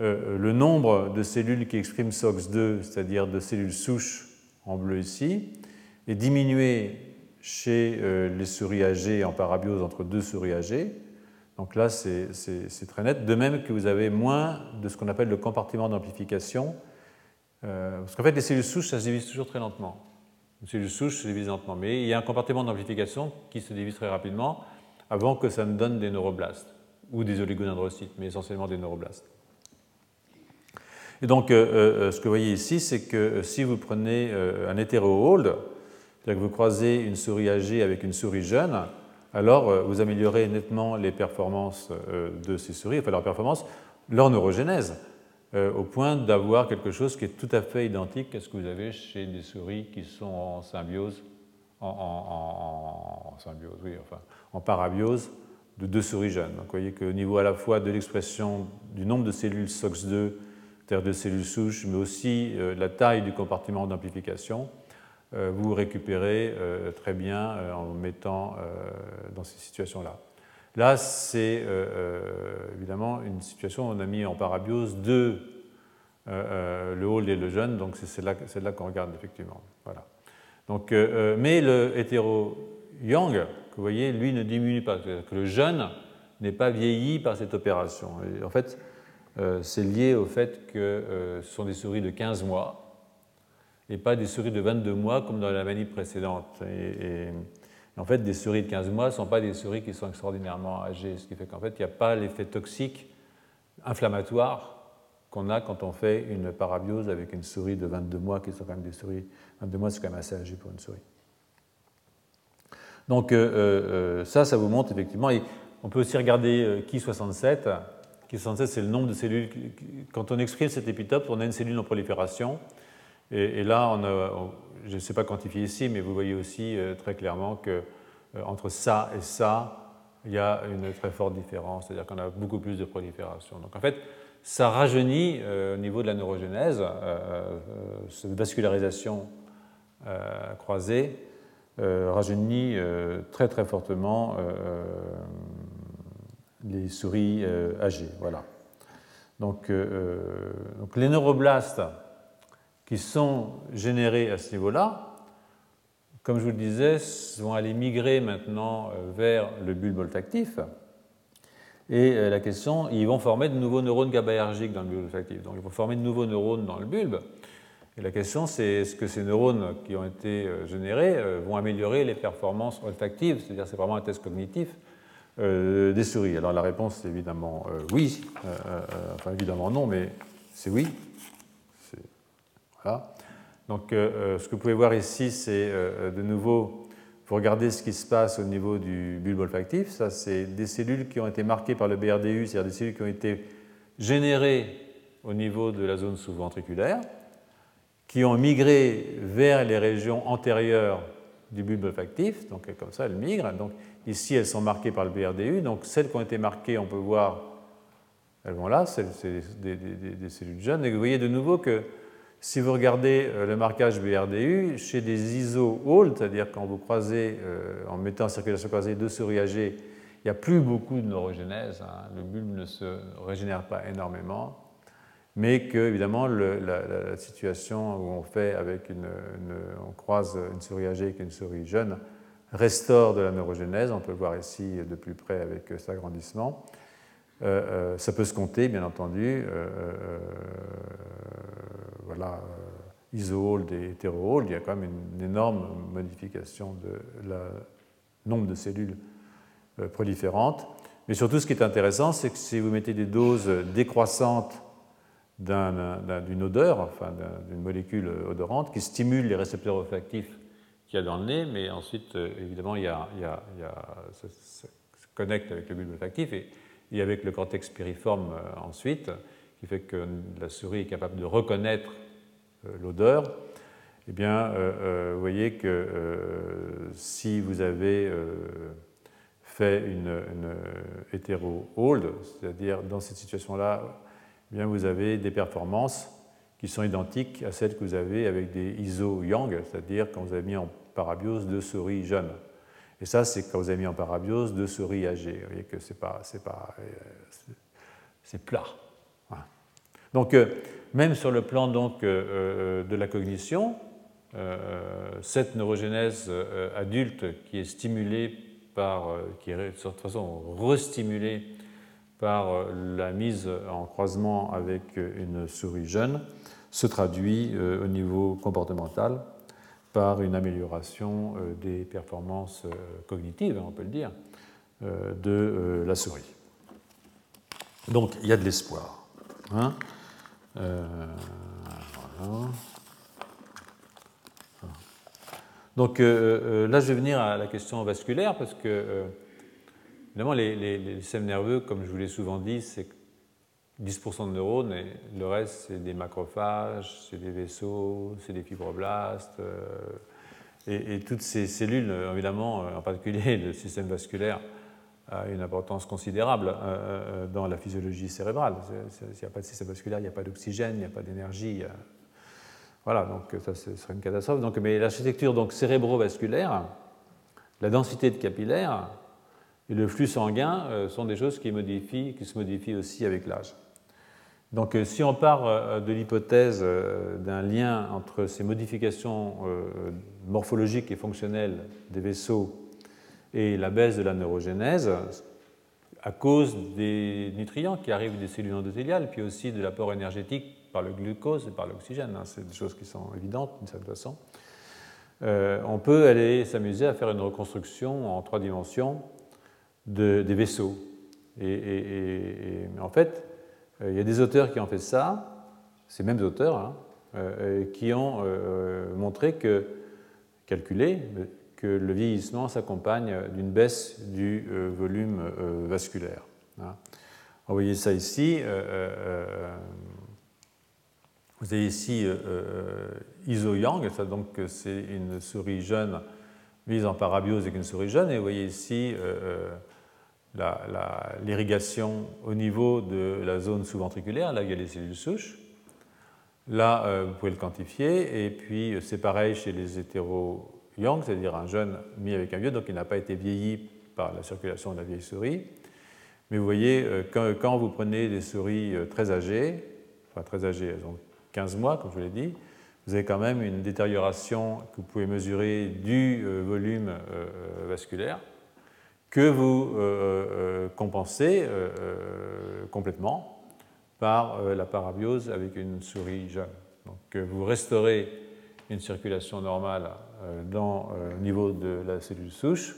euh, le nombre de cellules qui expriment SOX2, c'est-à-dire de cellules souches en bleu ici, est diminué chez euh, les souris âgées en parabiose entre deux souris âgées. Donc là, c'est très net. De même que vous avez moins de ce qu'on appelle le compartiment d'amplification. Euh, parce qu'en fait, les cellules souches, ça se divise toujours très lentement. Les cellules souches se divisent lentement. Mais il y a un compartiment d'amplification qui se divise très rapidement avant que ça ne donne des neuroblastes ou des oligodendrocytes, mais essentiellement des neuroblastes. Et donc, euh, ce que vous voyez ici, c'est que si vous prenez un hétéro-hold, c'est-à-dire que vous croisez une souris âgée avec une souris jeune, alors vous améliorez nettement les performances de ces souris, enfin leur performance, leur neurogénèse, au point d'avoir quelque chose qui est tout à fait identique à ce que vous avez chez des souris qui sont en symbiose, en, symbiose, oui, enfin, en parabiose de deux souris jeunes. Donc vous voyez qu'au niveau à la fois de l'expression du nombre de cellules SOX2, c'est-à-dire de cellules souches, mais aussi euh, la taille du compartiment d'amplification, euh, vous récupérez euh, très bien en mettant dans ces situations-là. Là, c'est évidemment une situation où on a mis en parabiose deux, le hold et le jeune, donc c'est là, qu'on regarde effectivement. Voilà. Donc, mais le hétéro-yang, vous voyez, lui ne diminue pas. C'est-à-dire que le jeune n'est pas vieilli par cette opération. en fait, euh, c'est lié au fait que euh, ce sont des souris de 15 mois et pas des souris de 22 mois comme dans la manip précédente. Et, en fait, des souris de 15 mois ne sont pas des souris qui sont extraordinairement âgées, ce qui fait qu'en fait, il n'y a pas l'effet toxique inflammatoire qu'on a quand on fait une parabiose avec une souris de 22 mois, qui sont quand même des souris. 22 mois, c'est quand même assez âgé pour une souris. Donc euh, euh, ça, ça vous montre effectivement. Et on peut aussi regarder Ki67. Euh, Ki67, c'est le nombre de cellules. Quand on exprime cet épitope, on a une cellule en prolifération. Et, là, je ne sais pas quantifier ici, mais vous voyez aussi très clairement que entre ça et ça, il y a une très forte différence, c'est-à-dire qu'on a beaucoup plus de prolifération. Donc en fait, ça rajeunit au niveau de la neurogénèse, cette vascularisation croisée, euh, rajeunit euh, très très fortement euh, les souris âgées. Voilà. Donc, les neuroblastes qui sont générés à ce niveau-là, comme je vous le disais, vont aller migrer maintenant vers le bulbe olfactif. Et la question, ils vont former de nouveaux neurones GABAergiques dans le bulbe olfactif. Donc ils vont former de nouveaux neurones dans le bulbe. Et la question, c'est est-ce que ces neurones qui ont été euh, générés euh, vont améliorer les performances olfactives? C'est-à-dire, c'est vraiment un test cognitif euh, des souris. Alors la réponse, c'est évidemment oui. enfin, évidemment non, mais c'est oui. Donc, ce que vous pouvez voir ici, c'est de nouveau, vous regardez ce qui se passe au niveau du bulbe olfactif. Ça, c'est des cellules qui ont été marquées par le BRDU, c'est-à-dire des cellules qui ont été générées au niveau de la zone sous-ventriculaire qui ont migré vers les régions antérieures du bulbe olfactif, donc comme ça elles migrent. Donc ici elles sont marquées par le BRDU, donc celles qui ont été marquées, on peut voir, elles vont là, c'est des, des, cellules jeunes. Et vous voyez de nouveau que si vous regardez euh, le marquage BRDU, chez des iso-hold, c'est-à-dire quand vous croisez, euh, en mettant en circulation croisée deux souris âgées, il n'y a plus beaucoup de neurogénèse, hein. le bulbe ne se régénère pas énormément mais que évidemment la, situation où on fait avec une, on croise une souris âgée avec une souris jeune restaure de la neurogénèse, on peut le voir ici de plus près avec cet agrandissement. Euh, euh, ça peut se compter, bien entendu. Euh, voilà, iso-hold et hétéro-hold, il y a quand même une, énorme modification de la nombre de cellules proliférantes. Mais surtout, ce qui est intéressant, c'est que si vous mettez des doses décroissantes d'une odeur, enfin d'une molécule odorante qui stimule les récepteurs olfactifs qu'il y a dans le nez, mais ensuite, évidemment, il y a, ça, se connecte avec le bulbe olfactif et, avec le cortex piriforme euh, ensuite, qui fait que la souris est capable de reconnaître euh, l'odeur. Eh bien, vous voyez que si vous avez fait une, une hétéro-hold, c'est-à-dire dans cette situation-là, eh vous avez des performances qui sont identiques à celles que vous avez avec des iso-yang, c'est-à-dire quand vous avez mis en parabiose deux souris jeunes. Et ça, c'est quand vous avez mis en parabiose deux souris âgées. Vous voyez que c'est pas, c'est pas, euh, c'est plat. Donc, euh, même sur le plan donc euh, de la cognition, cette neurogénèse adulte qui est stimulée par, qui est de toute façon restimulée par la mise en croisement avec une souris jeune se traduit au niveau comportemental par une amélioration euh, des performances cognitives, on peut le dire, de la souris. Donc il y a de l'espoir. Hein. Donc là, je vais venir à la question vasculaire parce que Évidemment, les, systèmes nerveux, comme je vous l'ai souvent dit, c'est 10% de neurones et le reste, c'est des macrophages, c'est des vaisseaux, c'est des fibroblastes. Euh, et, toutes ces cellules, évidemment, en particulier le système vasculaire, a une importance considérable euh, euh, dans la physiologie cérébrale. S'il n'y a pas de système vasculaire, il n'y a pas d'oxygène, il n'y a pas d'énergie. Voilà, donc ça, ce serait une catastrophe. Donc, mais l'architecture donc, cérébrovasculaire, la densité de capillaires, et le flux sanguin euh, sont des choses qui se modifient aussi avec l'âge. Donc euh, si on part euh, de l'hypothèse d'un lien entre ces modifications morphologiques et fonctionnelles des vaisseaux et la baisse de la neurogénèse, à cause des nutriments qui arrivent des cellules endothéliales, puis aussi de l'apport énergétique par le glucose et par l'oxygène, hein, c'est des choses qui sont évidentes d'une certaine façon, on peut aller s'amuser à faire une reconstruction en trois dimensions des vaisseaux. Et, en fait, euh, il y a des auteurs qui ont fait ça, ces mêmes auteurs, hein, euh, qui ont euh, montré que, calculé, que le vieillissement s'accompagne d'une baisse du volume vasculaire. Hein. Vous voyez ça ici. vous avez ici Iso-Yang, donc c'est une souris jeune mise en parabiose avec une souris jeune, et vous voyez ici l'irrigation au niveau de la zone sous-ventriculaire, là il y a les cellules souches. Là, euh, vous pouvez le quantifier, et puis euh, c'est pareil chez les hétéro-young, c'est-à-dire un jeune mis avec un vieux, donc il n'a pas été vieilli par la circulation de la vieille souris. Mais vous voyez, euh, quand vous prenez des souris très âgées, enfin très âgées, elles ont 15 mois, comme je vous l'ai dit, vous avez quand même une détérioration que vous pouvez mesurer du volume vasculaire que vous compensez complètement par la parabiose avec une souris jeune. Donc vous restaurez une circulation normale dans, au niveau de la cellule souche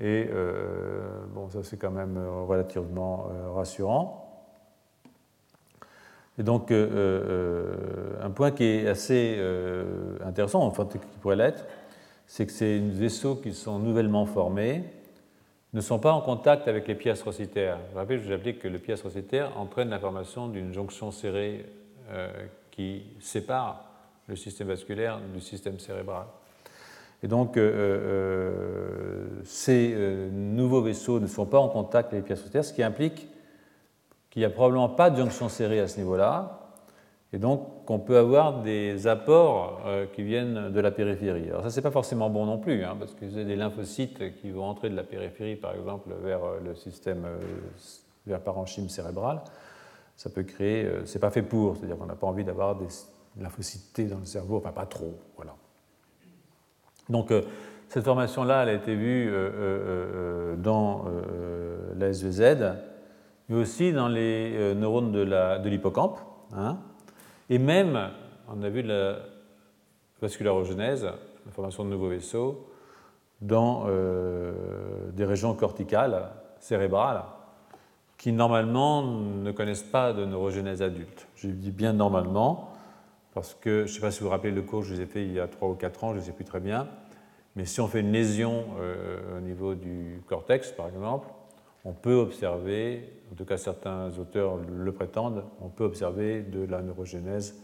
et euh, bon, ça c'est quand même euh, relativement euh, rassurant. Et donc, un point qui est assez intéressant, enfin qui pourrait l'être, c'est que ces vaisseaux qui sont nouvellement formés ne sont pas en contact avec les pièces rossitaires. Je rappelle, je vous ai que le pièce rossitaire entraîne la formation d'une jonction serrée qui sépare le système vasculaire du système cérébral. Et donc, euh, euh, ces euh, nouveaux vaisseaux ne sont pas en contact avec les pièces terre, ce qui implique qu'il n'y a probablement pas de jonction serrée à ce niveau-là, et donc qu'on peut avoir des apports qui viennent de la périphérie. Alors ça, c'est pas forcément bon non plus, hein, parce que avez des lymphocytes qui vont entrer de la périphérie, par exemple, vers le système, vers parenchyme cérébral. Ça peut créer, c'est pas fait pour, c'est-à-dire qu'on n'a pas envie d'avoir des lymphocytes dans le cerveau, enfin pas trop, voilà. Donc euh, cette formation-là, elle a été vue euh, euh, dans la SVZ, mais aussi dans les neurones de l'hippocampe. Hein. Et même, on a vu la vascularogenèse, la formation de nouveaux vaisseaux, dans des régions corticales, cérébrales, qui normalement ne connaissent pas de neurogenèse adulte. Je dis bien normalement, parce que, je ne sais pas si vous vous rappelez le cours que je vous ai fait il y a 3 ou 4 ans, je ne sais plus très bien, mais si on fait une lésion euh, au niveau du cortex, par exemple, on peut observer, en tout cas certains auteurs le prétendent, on peut observer de la neurogénèse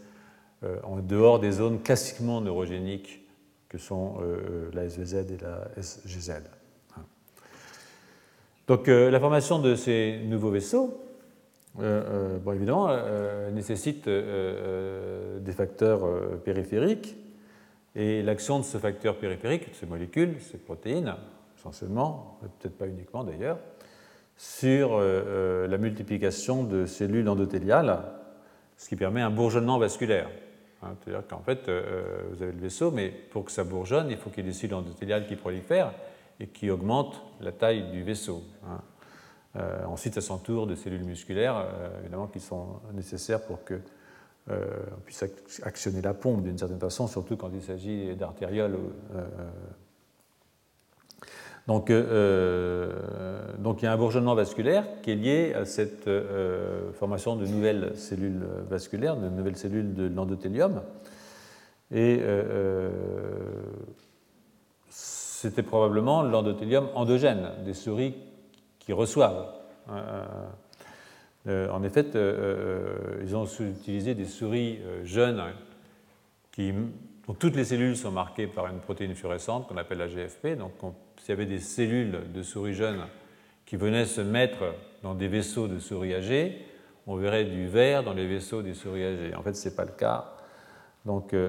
euh, en dehors des zones classiquement neurogéniques que sont euh, la SVZ et la SGZ. Donc la formation de ces nouveaux vaisseaux, euh, bon, évidemment, nécessite des facteurs périphériques et l'action de ce facteur périphérique, de ces molécules, ces protéines, essentiellement, peut-être pas uniquement d'ailleurs, sur la multiplication de cellules endothéliales, ce qui permet un bourgeonnement vasculaire. C'est-à-dire qu'en fait, vous avez le vaisseau, mais pour que ça bourgeonne, il faut qu'il y ait des cellules endothéliales qui prolifèrent et qui augmentent la taille du vaisseau. Euh, ensuite, ça s'entoure de cellules musculaires, euh, évidemment, qui sont nécessaires pour que euh, on puisse actionner la pompe d'une certaine façon, surtout quand il s'agit d'artérioles. Donc, donc, il y a un bourgeonnement vasculaire qui est lié à cette formation de nouvelles cellules vasculaires, de nouvelles cellules de l'endothélium. Et c'était probablement l'endothélium endogène des souris qui reçoivent. Euh, en effet, euh, euh, ils ont utilisé des souris jeunes qui, toutes les cellules sont marquées par une protéine fluorescente qu'on appelle la GFP. Donc, s'il y avait des cellules de souris jeunes qui venaient se mettre dans des vaisseaux de souris âgées, on verrait du vert dans les vaisseaux des souris âgées. En fait, ce n'est pas le cas. Donc, il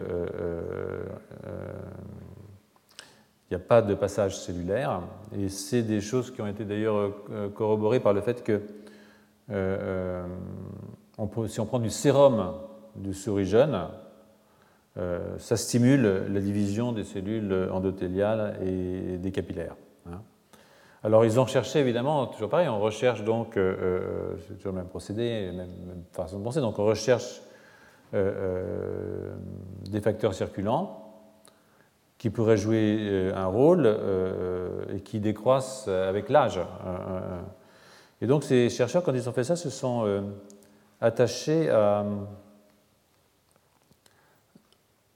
n'y a pas de passage cellulaire. Et c'est des choses qui ont été d'ailleurs corroborées par le fait que euh, euh, si on prend du sérum de souris jeune, euh, ça stimule la division des cellules endothéliales et des capillaires. Hein. Alors ils ont recherché évidemment, toujours pareil, on recherche donc, c'est toujours le même procédé, même, même, façon de penser, donc on recherche des facteurs circulants qui pourraient jouer un rôle et qui décroissent avec l'âge. Et donc ces chercheurs, quand ils ont fait ça, se sont euh, attachés à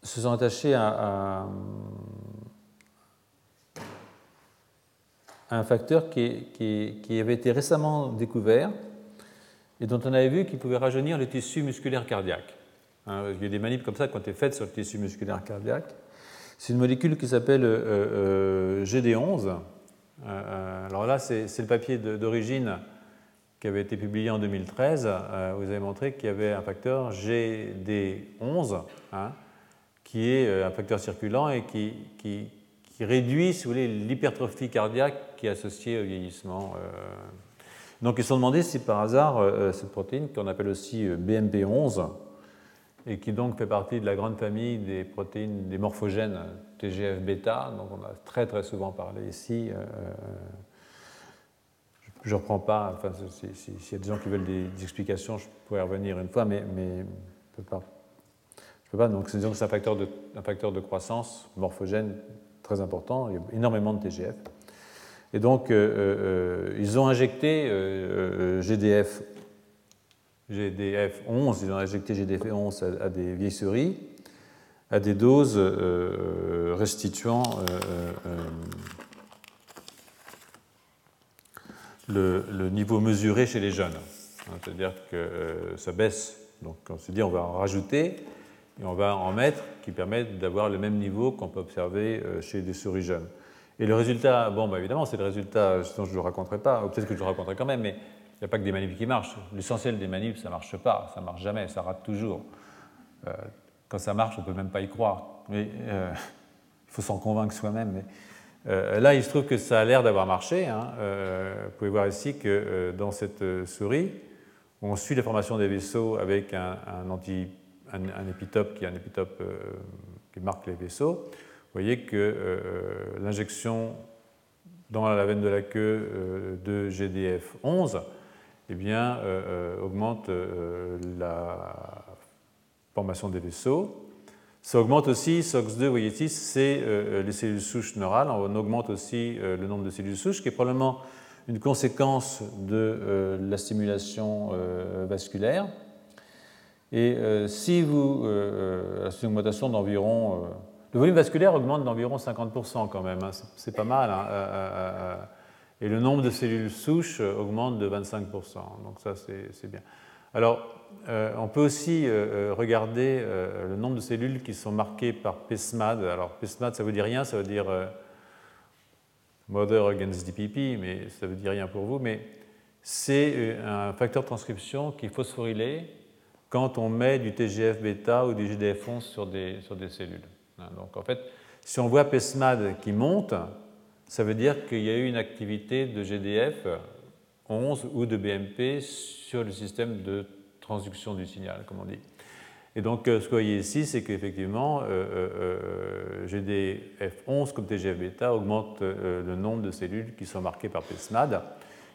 se sont attachés à, un facteur qui, avait été récemment découvert et dont on avait vu qu'il pouvait rajeunir le tissu musculaire cardiaque. Hein, il y a des manips comme ça qui ont été faites sur le tissu musculaire cardiaque. C'est une molécule qui s'appelle euh, euh, GD11, euh, alors là, c'est le papier d'origine qui avait été publié en 2013. Euh, vous avez montré qu'il y avait un facteur GD11, hein, qui est euh, un facteur circulant et qui, qui, réduit, si vous voulez, l'hypertrophie cardiaque qui est associée au vieillissement. Donc ils se sont demandé si par hasard cette protéine, qu'on appelle aussi BMP11, et qui donc fait partie de la grande famille des protéines, des morphogènes TGF-bêta, dont on a très très souvent parlé ici. je ne reprends pas, enfin, s'il y a des gens qui veulent des, explications, je pourrais revenir une fois, mais, mais je ne peux pas. Donc, c'est un facteur, de, croissance morphogène très important, il y a énormément de TGF. Et donc, euh, euh, ils ont injecté euh, GDF, GDF 11, ils ont injecté GDF 11 à, des vieilles souris à des doses restituant le, niveau mesuré chez les jeunes. C'est-à-dire que ça baisse. Donc, on se dit on va en rajouter et on va en mettre qui permettent d'avoir le même niveau qu'on peut observer chez des souris jeunes. Et le résultat, bon, bah évidemment, c'est le résultat, sinon je ne le raconterai pas, ou peut-être que je le raconterai quand même, mais il n'y a pas que des manipes qui marchent. L'essentiel des manipes, ça ne marche pas, ça ne marche jamais, ça rate toujours. Euh, quand ça marche, on ne peut même pas y croire. Mais euh, il faut s'en convaincre soi-même. Mais, euh, là, il se trouve que ça a l'air d'avoir marché. Hein. vous pouvez voir ici que dans cette souris, on suit la formation des vaisseaux avec un, anti, un, un épitope épitope qui marque les vaisseaux vous voyez que euh, l'injection dans la veine de la queue euh, de GDF11 eh bien, euh, augmente la formation des vaisseaux. Ça augmente aussi, SOX2, vous voyez ici, c'est les cellules souches neurales. On augmente aussi le nombre de cellules souches, qui est probablement une conséquence de la stimulation vasculaire. Et si vous, c'est une augmentation d'environ le volume vasculaire augmente d'environ 50% quand même, hein. c'est pas mal. Hein. Euh, euh, euh, et le nombre de cellules souches augmente de 25%, donc ça c'est bien. Alors, on peut aussi regarder le nombre de cellules qui sont marquées par PESMAD. Alors, PESMAD, ça veut dire rien, ça veut dire Mother Against DPP, mais ça veut dire rien pour vous. Mais c'est un facteur de transcription qui est phosphorylé quand on met du TGF-bêta ou du GDF11 sur des, sur des cellules. Hein, donc en fait, si on voit PESMAD qui monte, ça veut dire qu'il y a eu une activité de GDF 11 ou de BMP sur le système de transduction du signal, comme on dit. Et donc, euh, ce que vous voyez ici, c'est qu'effectivement, euh, euh, GDF11 comme TGF-bêta augmente le nombre de cellules qui sont marquées par PESMAD.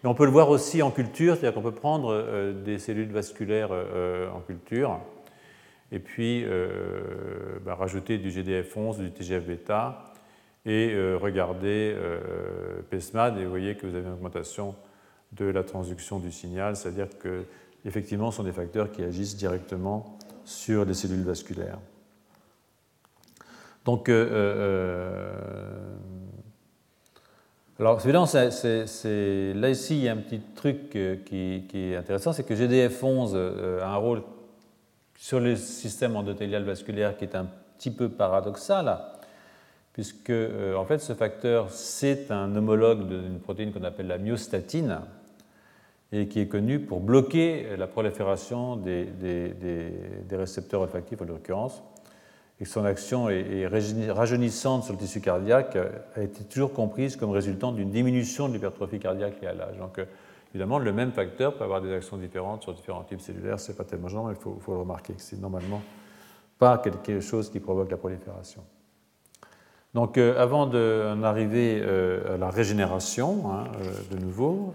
On peut le voir aussi en culture, c'est-à-dire qu'on peut prendre des cellules vasculaires en culture et puis euh, bah, rajouter du GDF11, du TGF-bêta, et euh, regarder euh, PESMAD, et vous voyez que vous avez une augmentation de la transduction du signal, c'est-à-dire que effectivement, ce sont des facteurs qui agissent directement sur les cellules vasculaires. Donc, alors, évidemment, là ici, il y a un petit truc qui, qui est intéressant, c'est que GDF11 a un rôle sur le système endothélial vasculaire qui est un petit peu paradoxal, puisque euh, en fait ce facteur c'est un homologue d'une protéine qu'on appelle la myostatine et qui est connu pour bloquer la prolifération des, récepteurs olfactifs en l'occurrence, et que son action est, rajeunissante sur le tissu cardiaque a été toujours comprise comme résultant d'une diminution de l'hypertrophie cardiaque liée à l'âge. Donc, euh, Évidemment, le même facteur peut avoir des actions différentes sur différents types cellulaires, ce n'est pas tellement gênant, mais il faut, le remarquer que c'est normalement pas quelque chose qui provoque la prolifération. Donc, euh, avant d'en arriver euh, à la régénération, hein, euh, de nouveau,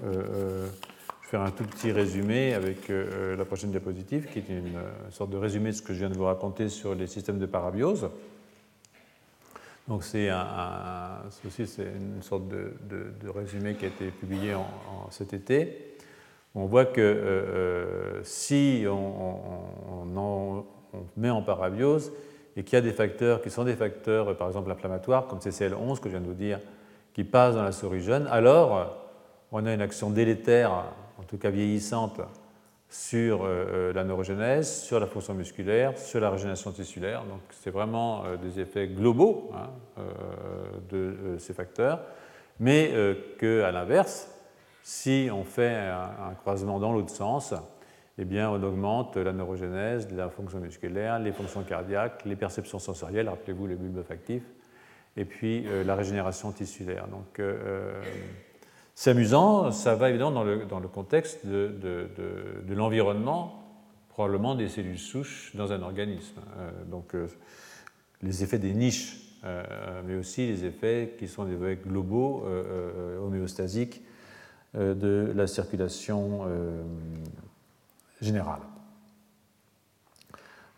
faire un tout petit résumé avec la prochaine diapositive, qui est une, sorte de résumé de ce que je viens de vous raconter sur les systèmes de parabiose. Donc c'est un, aussi c'est une sorte de, résumé qui a été publié en, cet été. On voit que euh, euh, si on, met en parabiose et qu'il y a des facteurs qui sont des facteurs, par exemple inflammatoires, comme CCL11 que je viens de vous dire, qui passent dans la souris jeune, alors on a une action délétère, en tout cas vieillissante, sur euh, euh, la neurogenèse, sur la fonction musculaire, sur la régénération tissulaire. Donc c'est vraiment euh, des effets globaux hein, de ces facteurs, mais qu'à l'inverse, si on fait un, croisement dans l'autre sens, eh bien, on augmente la neurogénèse, la fonction musculaire, les fonctions cardiaques, les perceptions sensorielles, rappelez-vous les bulbes factifs, et puis la régénération tissulaire. Donc, c'est amusant, ça va évidemment dans le, dans le contexte de, de, de, l'environnement probablement des cellules souches dans un organisme. donc les effets des niches, mais aussi les effets qui sont des effets globaux, homéostasiques de la circulation générale.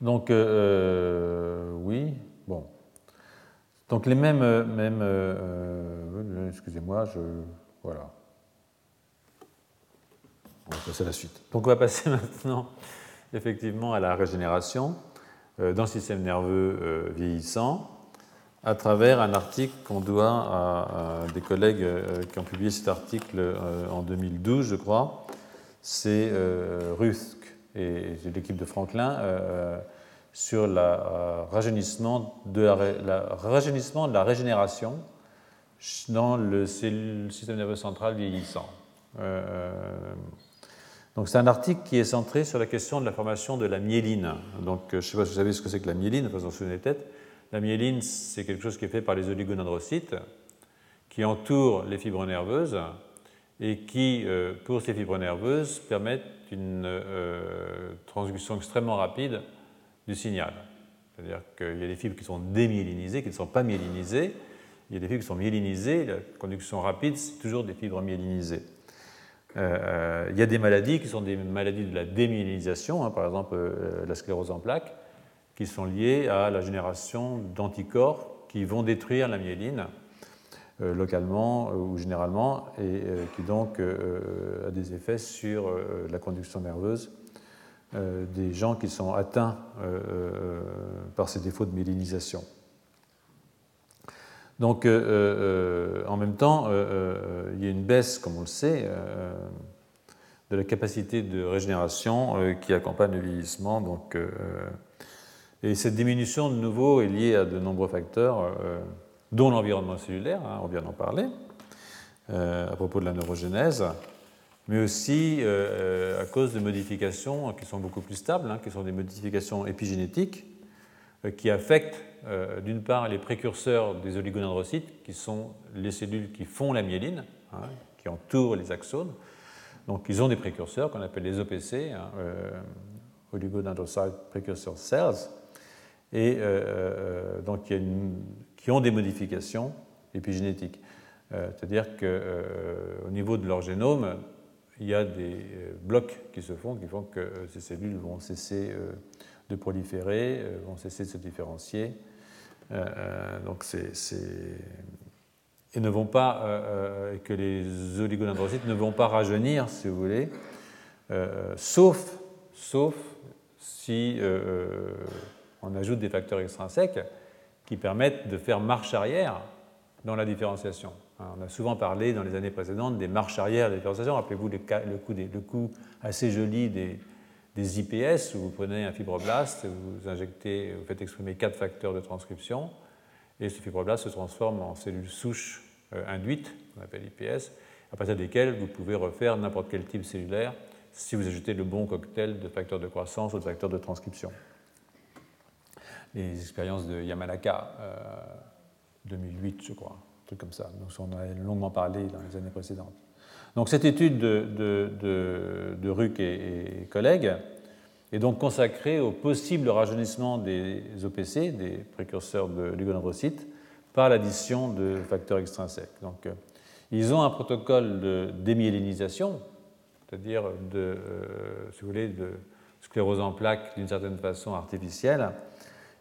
Donc, oui, bon. Donc les mêmes, mêmes excusez-moi, je, voilà. On va passer à la suite. Donc on va passer maintenant effectivement à la régénération euh, dans système nerveux euh, vieillissant à travers un article qu'on doit à, des collègues euh, qui ont publié cet article en 2012, je crois. C'est Ruth et l'équipe de Franklin sur le rajeunissement de la régénération dans le système nerveux central vieillissant. Donc c'est un article qui est centré sur la question de la formation de la myéline. Donc je ne sais pas si vous savez ce que c'est que la myéline, vous en souvenez peut-être. La myéline, c'est quelque chose qui est fait par les oligodendrocytes qui entourent les fibres nerveuses et qui, euh, pour ces fibres nerveuses, permettent une euh, transduction extrêmement rapide du signal. C'est-à-dire qu'il y a des fibres qui sont démyélinisées, qui ne sont pas myélinisées. Il y a des fibres qui sont myélinisées. La conduction rapide, c'est toujours des fibres myélinisées. Euh, il y a des maladies qui sont des maladies de la démyélinisation, hein, par exemple euh, la sclérose en plaques, qui sont liées à la génération d'anticorps qui vont détruire la myéline euh, localement ou généralement, et qui donc a des effets sur la conduction nerveuse des gens qui sont atteints par ces défauts de myélinisation. Donc, euh, euh, en même temps, euh, il y a une baisse, comme on le sait, de la capacité de régénération qui accompagne le vieillissement. Donc, et cette diminution, de nouveau, est liée à de nombreux facteurs, dont l'environnement cellulaire, hein, on vient d'en parler, à propos de la neurogénèse, mais aussi à cause de modifications qui sont beaucoup plus stables, hein, qui sont des modifications épigénétiques, qui affectent euh, d'une part les précurseurs des oligodendrocytes, qui sont les cellules qui font la myéline, hein, qui entourent les axones. Donc ils ont des précurseurs qu'on appelle les OPC, hein, euh, oligodendrocyte precursor cells, et euh, donc qui ont des modifications épigénétiques. C'est-à-dire qu'au niveau de leur génome, il y a des blocs qui se font qui font que ces cellules vont cesser de proliférer, vont cesser de se différencier donc c'est, et ne vont pas, euh, que les oligodendrocytes ne vont pas rajeunir, si vous voulez, sauf, sauf si on ajoute des facteurs extrinsèques qui permettent de faire marche arrière dans la différenciation. On a souvent parlé dans les années précédentes des marches arrière de la différenciation. Rappelez-vous le, le coup assez joli des, des IPS, où vous prenez un fibroblaste, vous injectez, vous faites exprimer quatre facteurs de transcription, et ce fibroblaste se transforme en cellules souches euh, induites, qu'on appelle IPS, à partir desquelles vous pouvez refaire n'importe quel type cellulaire si vous ajoutez le bon cocktail de facteurs de croissance ou de facteurs de transcription. Les expériences de Yamanaka, 2008, euh, je crois, un truc comme ça. Donc, on a longuement parlé dans les années précédentes. Donc cette étude de, Ruck et, collègues est donc consacrée au possible rajeunissement des OPC, des précurseurs de l'hugonodrocyte, par l'addition de facteurs extrinsèques. Donc, euh, ils ont un protocole de démyélinisation, c'est-à-dire de, euh, si vous voulez, de sclérose en plaques d'une certaine façon artificielle,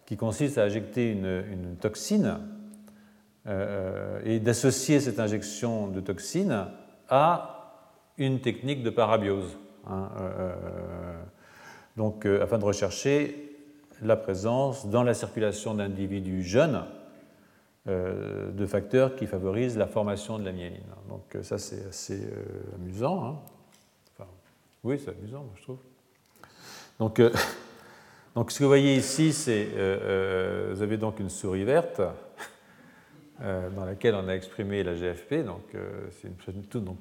qui consiste à injecter une, toxine euh, et d'associer cette injection de toxine à une technique de parabiose. Hein, euh, euh, donc, euh, afin de rechercher la présence dans la circulation d'individus jeunes de facteurs qui favorisent la formation de la myéline. Donc, ça, c'est assez amusant. Hein. Oui, c'est amusant, je trouve. Donc, donc, ce que vous voyez ici, c'est vous avez donc une souris verte dans laquelle on a exprimé la GFP. Euh, donc,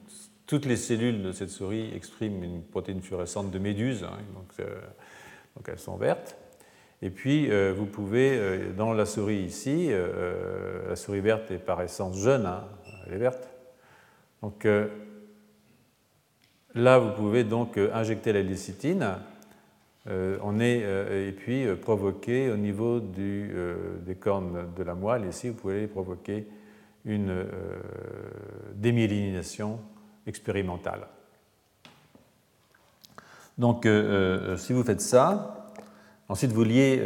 toutes les cellules de cette souris expriment une protéine fluorescente de méduse, hein, euh, donc, elles sont vertes. Et puis, vous pouvez, dans la souris ici, la souris verte est par essence jeune, hein, elle est verte. Donc là, vous pouvez donc injecter la lécithine on est, et puis provoquer au niveau des cornes de la moelle, ici vous pouvez provoquer une démyélinisation expérimentale. Donc, si vous faites ça, ensuite vous liez,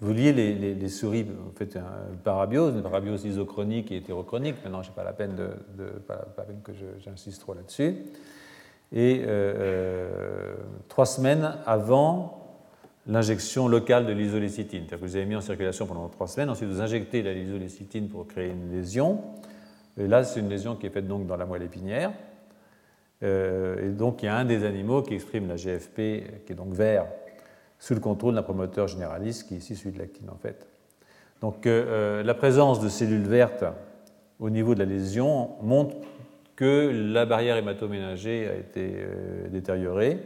vous liez les, souris, vous faites une parabiose, une parabiose isochronique et hétérochronique. Maintenant, je n'ai pas la peine, de, pas, la peine que j'insiste trop là-dessus. Et euh, euh, trois semaines avant l'injection locale de l'isolécitine. C'est-à-dire que vous avez mis en circulation pendant trois semaines, ensuite vous injectez la l'isolécitine pour créer une lésion. Et là, c'est une lésion qui est faite donc dans la moelle épinière. Euh, et donc, il y a un des animaux qui exprime la GFP, qui est donc vert, sous le contrôle d'un promoteur généraliste qui est ici celui de l'actine en fait. Donc la présence de cellules vertes au niveau de la lésion montre que la barrière hématoménagée a été euh, détériorée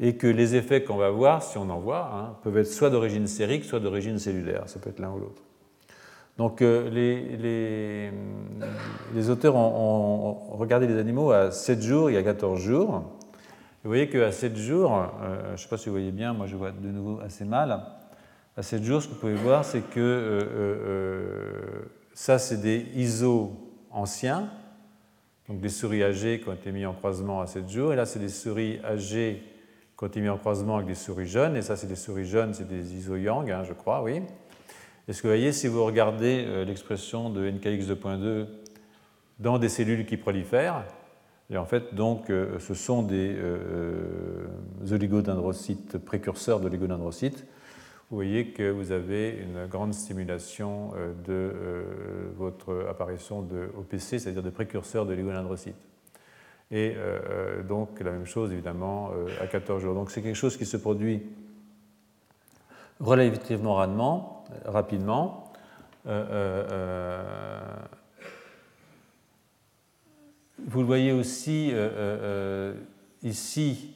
et que les effets qu'on va voir, si on en voit, hein, peuvent être soit d'origine sérique, soit d'origine cellulaire. Ça peut être l'un ou l'autre. Donc les, les, les, auteurs ont, regardé les animaux à 7 jours et à 14 jours vous voyez qu'à 7 jours, euh, je ne sais pas si vous voyez bien, moi je vois de nouveau assez mal. À 7 jours, ce que vous pouvez voir, c'est que euh, euh, ça, c'est des ISO anciens, donc des souris âgées qui ont été mis en croisement à 7 jours. Et là, c'est des souris âgées qui ont été mis en croisement avec des souris jeunes. Et ça, c'est des souris jeunes, c'est des ISO yang, hein, je crois, oui. Et ce que vous voyez, si vous regardez l'expression de NKX 2.2 dans des cellules qui prolifèrent, et en fait, donc, euh, ce sont des euh, oligodendrocytes précurseurs d'oligodendrocytes. Vous voyez que vous avez une grande stimulation euh, de votre apparition de OPC, c'est-à-dire de précurseurs d'oligodendrocytes. Et donc, la même chose, évidemment, à 14 jours. Donc, c'est quelque chose qui se produit relativement rapidement. Vous le voyez aussi euh, euh, euh, ici,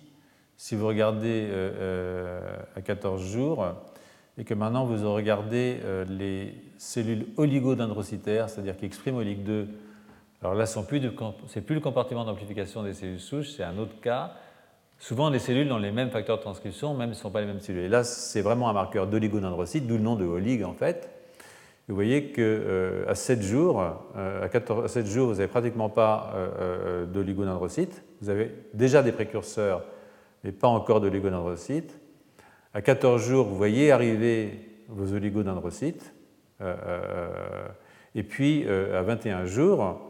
si vous regardez à 14 jours, et que maintenant vous regardez les cellules oligodendrocytaires, c'est-à-dire qui expriment OLIG 2. Alors là, ce n'est plus, le comportement d'amplification des cellules souches, c'est un autre cas. Souvent, les cellules ont les mêmes facteurs de transcription, même si ce ne sont pas les mêmes cellules. Et là, c'est vraiment un marqueur d'oligodendrocyte, d'où le nom de OLIG en fait vous voyez qu'à euh, 7 jours, euh, à, 7 jours, vous n'avez pratiquement pas euh, d'oligodendrocytes. Vous avez déjà des précurseurs, mais pas encore d'oligodendrocytes. À 14 jours, vous voyez arriver vos oligodendrocytes. et puis, à 21 jours,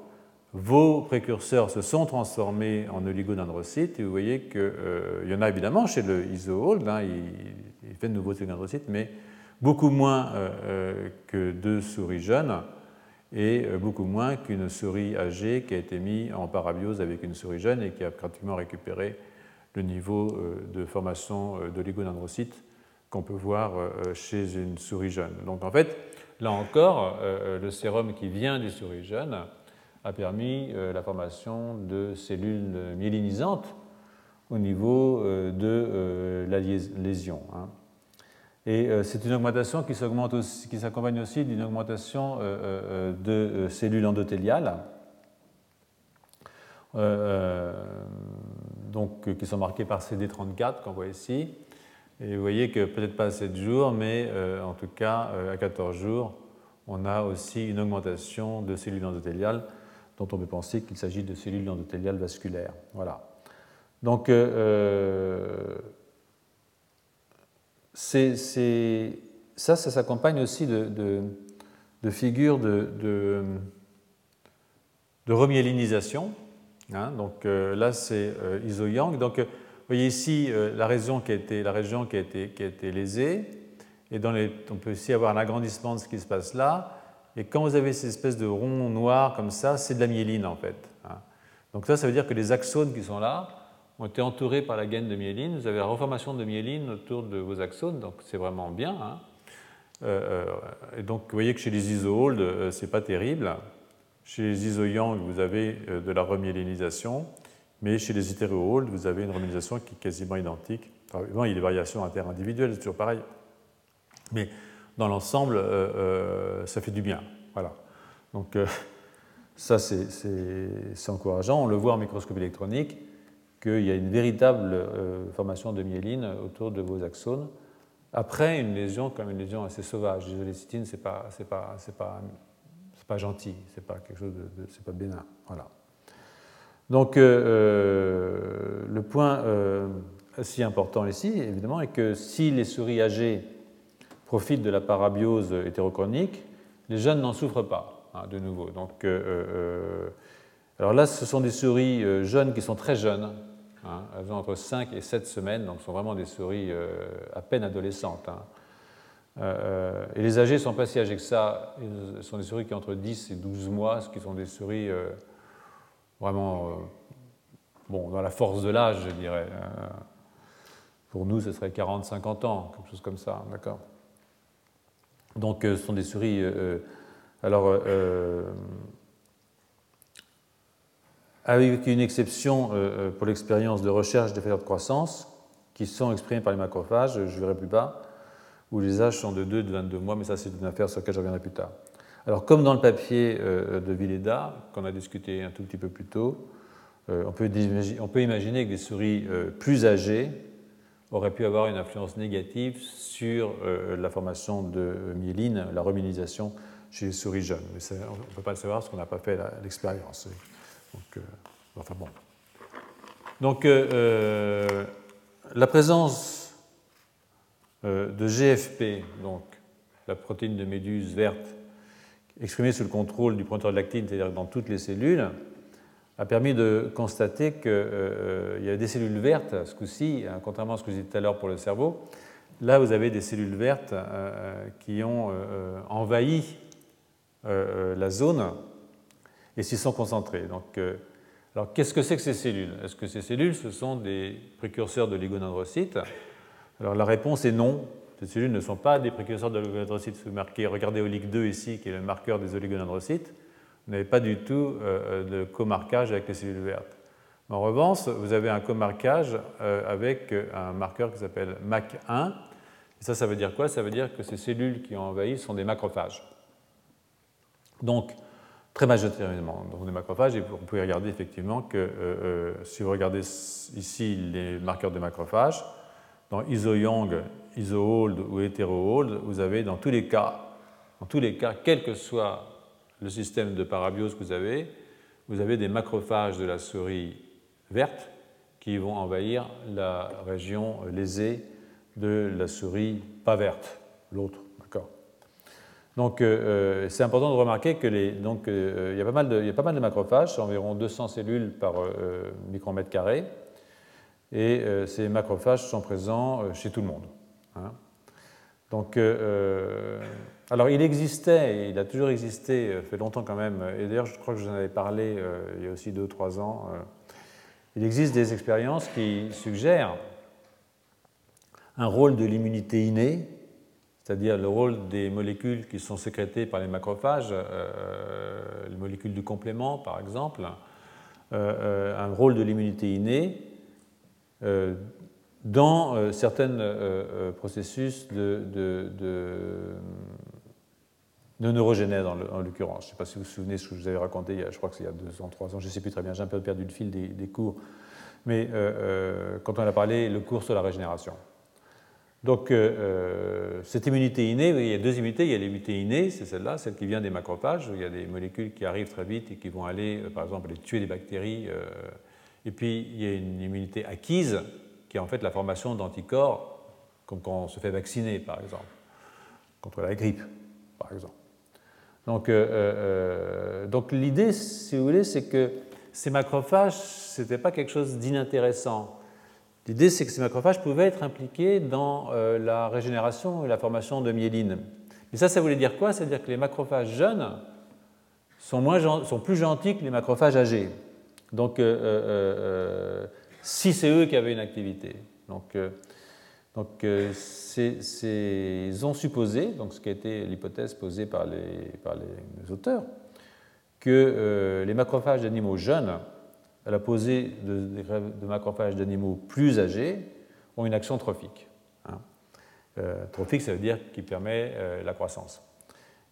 vos précurseurs se sont transformés en oligodendrocytes. Et vous voyez qu'il y en a évidemment chez le isohold, hein, il, fait de nouveaux oligodendrocytes, mais beaucoup moins euh, euh, que deux souris jeunes et euh, beaucoup moins qu'une souris âgée qui a été mise en parabiose avec une souris jeune et qui a pratiquement récupéré le niveau de formation d'oligodendrocytes qu'on peut voir chez une souris jeune. Donc en fait, là encore, le sérum qui vient des souris jeunes a permis la formation de cellules myélinisantes au niveau de la lésion. Hein. Et euh, c'est une augmentation qui s'accompagne aussi, d'une augmentation euh, euh, de cellules endothéliales, donc, qui sont marquées par CD34 qu'on voit ici. Et vous voyez que peut-être pas à 7 jours, mais en tout cas à 14 jours, on a aussi une augmentation de cellules endothéliales dont on peut penser qu'il s'agit de cellules endothéliales vasculaires. Voilà. Donc, ça, ça s'accompagne aussi de, figures de, de, remyélinisation. Hein. donc euh, là, c'est euh, iso-yang. Donc, euh, vous voyez ici la, région qui a été, la région qui a été, qui a été lésée. Et dans on peut aussi avoir un agrandissement de ce qui se passe là. Et quand vous avez ces espèces de ronds noirs comme ça, c'est de la myéline en fait. Hein. Donc ça, ça veut dire que les axones qui sont là, ont été entourés par la gaine de myéline. Vous avez la reformation de myéline autour de vos axones, donc c'est vraiment bien. Hein. Euh, euh, et donc vous voyez que chez les iso-hold, euh, c'est pas terrible. Chez les iso-yang, vous avez de la remyélinisation, mais chez les hétéro-hold, vous avez une remyélinisation qui est quasiment identique. Enfin, il y a des variations interindividuelles, c'est toujours pareil. Mais dans l'ensemble, ça fait du bien. Voilà. Donc ça, c'est encourageant. On le voit en microscopie électronique qu'il y a une véritable formation de myéline autour de vos axones après une lésion comme une lésion assez sauvage. L'isolécitine, ce n'est pas, pas, pas, pas, gentil, ce n'est pas quelque chose de, c'est pas bénin. Voilà. Donc le point si important ici, évidemment, est que si les souris âgées profitent de la parabiose hétérochronique, les jeunes n'en souffrent pas, hein, de nouveau. Donc, euh, euh, alors là, ce sont des souris euh, jeunes qui sont très jeunes. Hein. elles ont entre 5 et 7 semaines, donc ce sont vraiment des souris à peine adolescentes. Hein. Et les âgées ne sont pas si âgées que ça. Ce sont des souris qui ont entre 10 et 12 mois, ce qui sont des souris vraiment bon, dans la force de l'âge, je dirais. Pour nous, ce serait 40-50 ans, quelque chose comme ça, d'accord Donc, euh, ce sont des souris. Euh, euh, alors, avec une exception pour l'expérience de recherche des facteurs de croissance, qui sont exprimés par les macrophages, je verrai plus bas, où les âges sont de 2 de 22 mois, mais ça, c'est une affaire sur laquelle je reviendrai plus tard. Alors, comme dans le papier de Villeda, qu'on a discuté un tout petit peu plus tôt, on peut, on peut imaginer que des souris plus âgées aurait pu avoir une influence négative sur euh, la formation de myéline, la remyélisation chez les souris jeunes. Mais on ne peut pas le savoir parce qu'on n'a pas fait l'expérience. Donc, euh, euh, la présence de GFP, donc la protéine de méduse verte, exprimée sous le contrôle du promoteur de lactine, c'est-à-dire dans toutes les cellules, a permis de constater qu'il euh, y a des cellules vertes, ce coup-ci, hein, contrairement à ce que je disais tout à l'heure pour le cerveau. Là, vous avez des cellules vertes euh, euh, qui ont envahi la zone et s'y sont concentrées. Donc, alors, qu'est-ce que c'est que ces cellules? Est-ce que ces cellules, ce sont des précurseurs de oligodendrocytes Alors, la réponse est non. Ces cellules ne sont pas des précurseurs de oligodendrocytes. Regardez OLIC 2 ici, qui est le marqueur des oligodendrocytes vous n'avez pas du tout euh, de comarquage avec les cellules vertes. En revanche, vous avez un comarquage euh, avec un marqueur qui s'appelle MAC1. Et ça, ça veut dire quoi? Ça veut dire que ces cellules qui ont envahi sont des macrophages. Donc, très majoritairement, donc des macrophages, et vous pouvez regarder effectivement que euh, si vous regardez ici les marqueurs de macrophages, dans iso-young, iso-old ou hétéro-old, vous avez dans tous les cas, dans tous les cas, quel que soit le système de parabiose que vous avez, vous avez des macrophages de la souris verte qui vont envahir la région lésée de la souris pas verte, l'autre. Donc euh, euh, c'est important de remarquer que euh, il, y a pas mal de, il y a pas mal de macrophages, environ 200 cellules par micromètre carré, et ces macrophages sont présents chez tout le monde. Hein. Donc alors il existait, il a toujours existé, euh, fait longtemps quand même, et d'ailleurs je crois que je vous en avais parlé euh, il y a aussi deux ou trois ans, euh, il existe des expériences qui suggèrent un rôle de l'immunité innée, c'est-à-dire le rôle des molécules qui sont sécrétées par les macrophages, les molécules du complément par exemple, un rôle de l'immunité innée dans certains processus de, de neurogénèse en l'occurrence. Je ne sais pas si vous vous souvenez ce que je vous avais raconté, je crois que c'est il y a deux ans, trois ans, je ne sais plus très bien, j'ai un peu perdu le fil des, cours. Mais euh, euh, quand on a parlé, le cours sur la régénération. Donc, euh, cette immunité innée, il y a deux immunités. Il y a l'immunité innée, c'est celle-là, celle qui vient des macrophages, où il y a des molécules qui arrivent très vite et qui vont aller, par exemple, aller tuer des bactéries. Et puis, il y a une immunité acquise, qui est en fait la formation d'anticorps, comme quand on se fait vacciner, par exemple, contre la grippe, par exemple. Donc, euh, euh, donc l'idée, si vous voulez, c'est que ces macrophages, ce n'était pas quelque chose d'inintéressant. L'idée, c'est que ces macrophages pouvaient être impliqués dans euh, la régénération et la formation de myéline. Mais ça, ça voulait dire quoi? C'est-à-dire que les macrophages jeunes sont plus gentils que les macrophages âgés. Donc, si c'est eux qui avaient une activité. Donc, donc, euh, c'est ont supposé, donc ce qui a été l'hypothèse posée par les, par les auteurs, que euh, les macrophages d'animaux jeunes, à l'opposé de, de, macrophages d'animaux plus âgés, ont une action trophique. Hein. Euh, trophique, ça veut dire qui permet la croissance.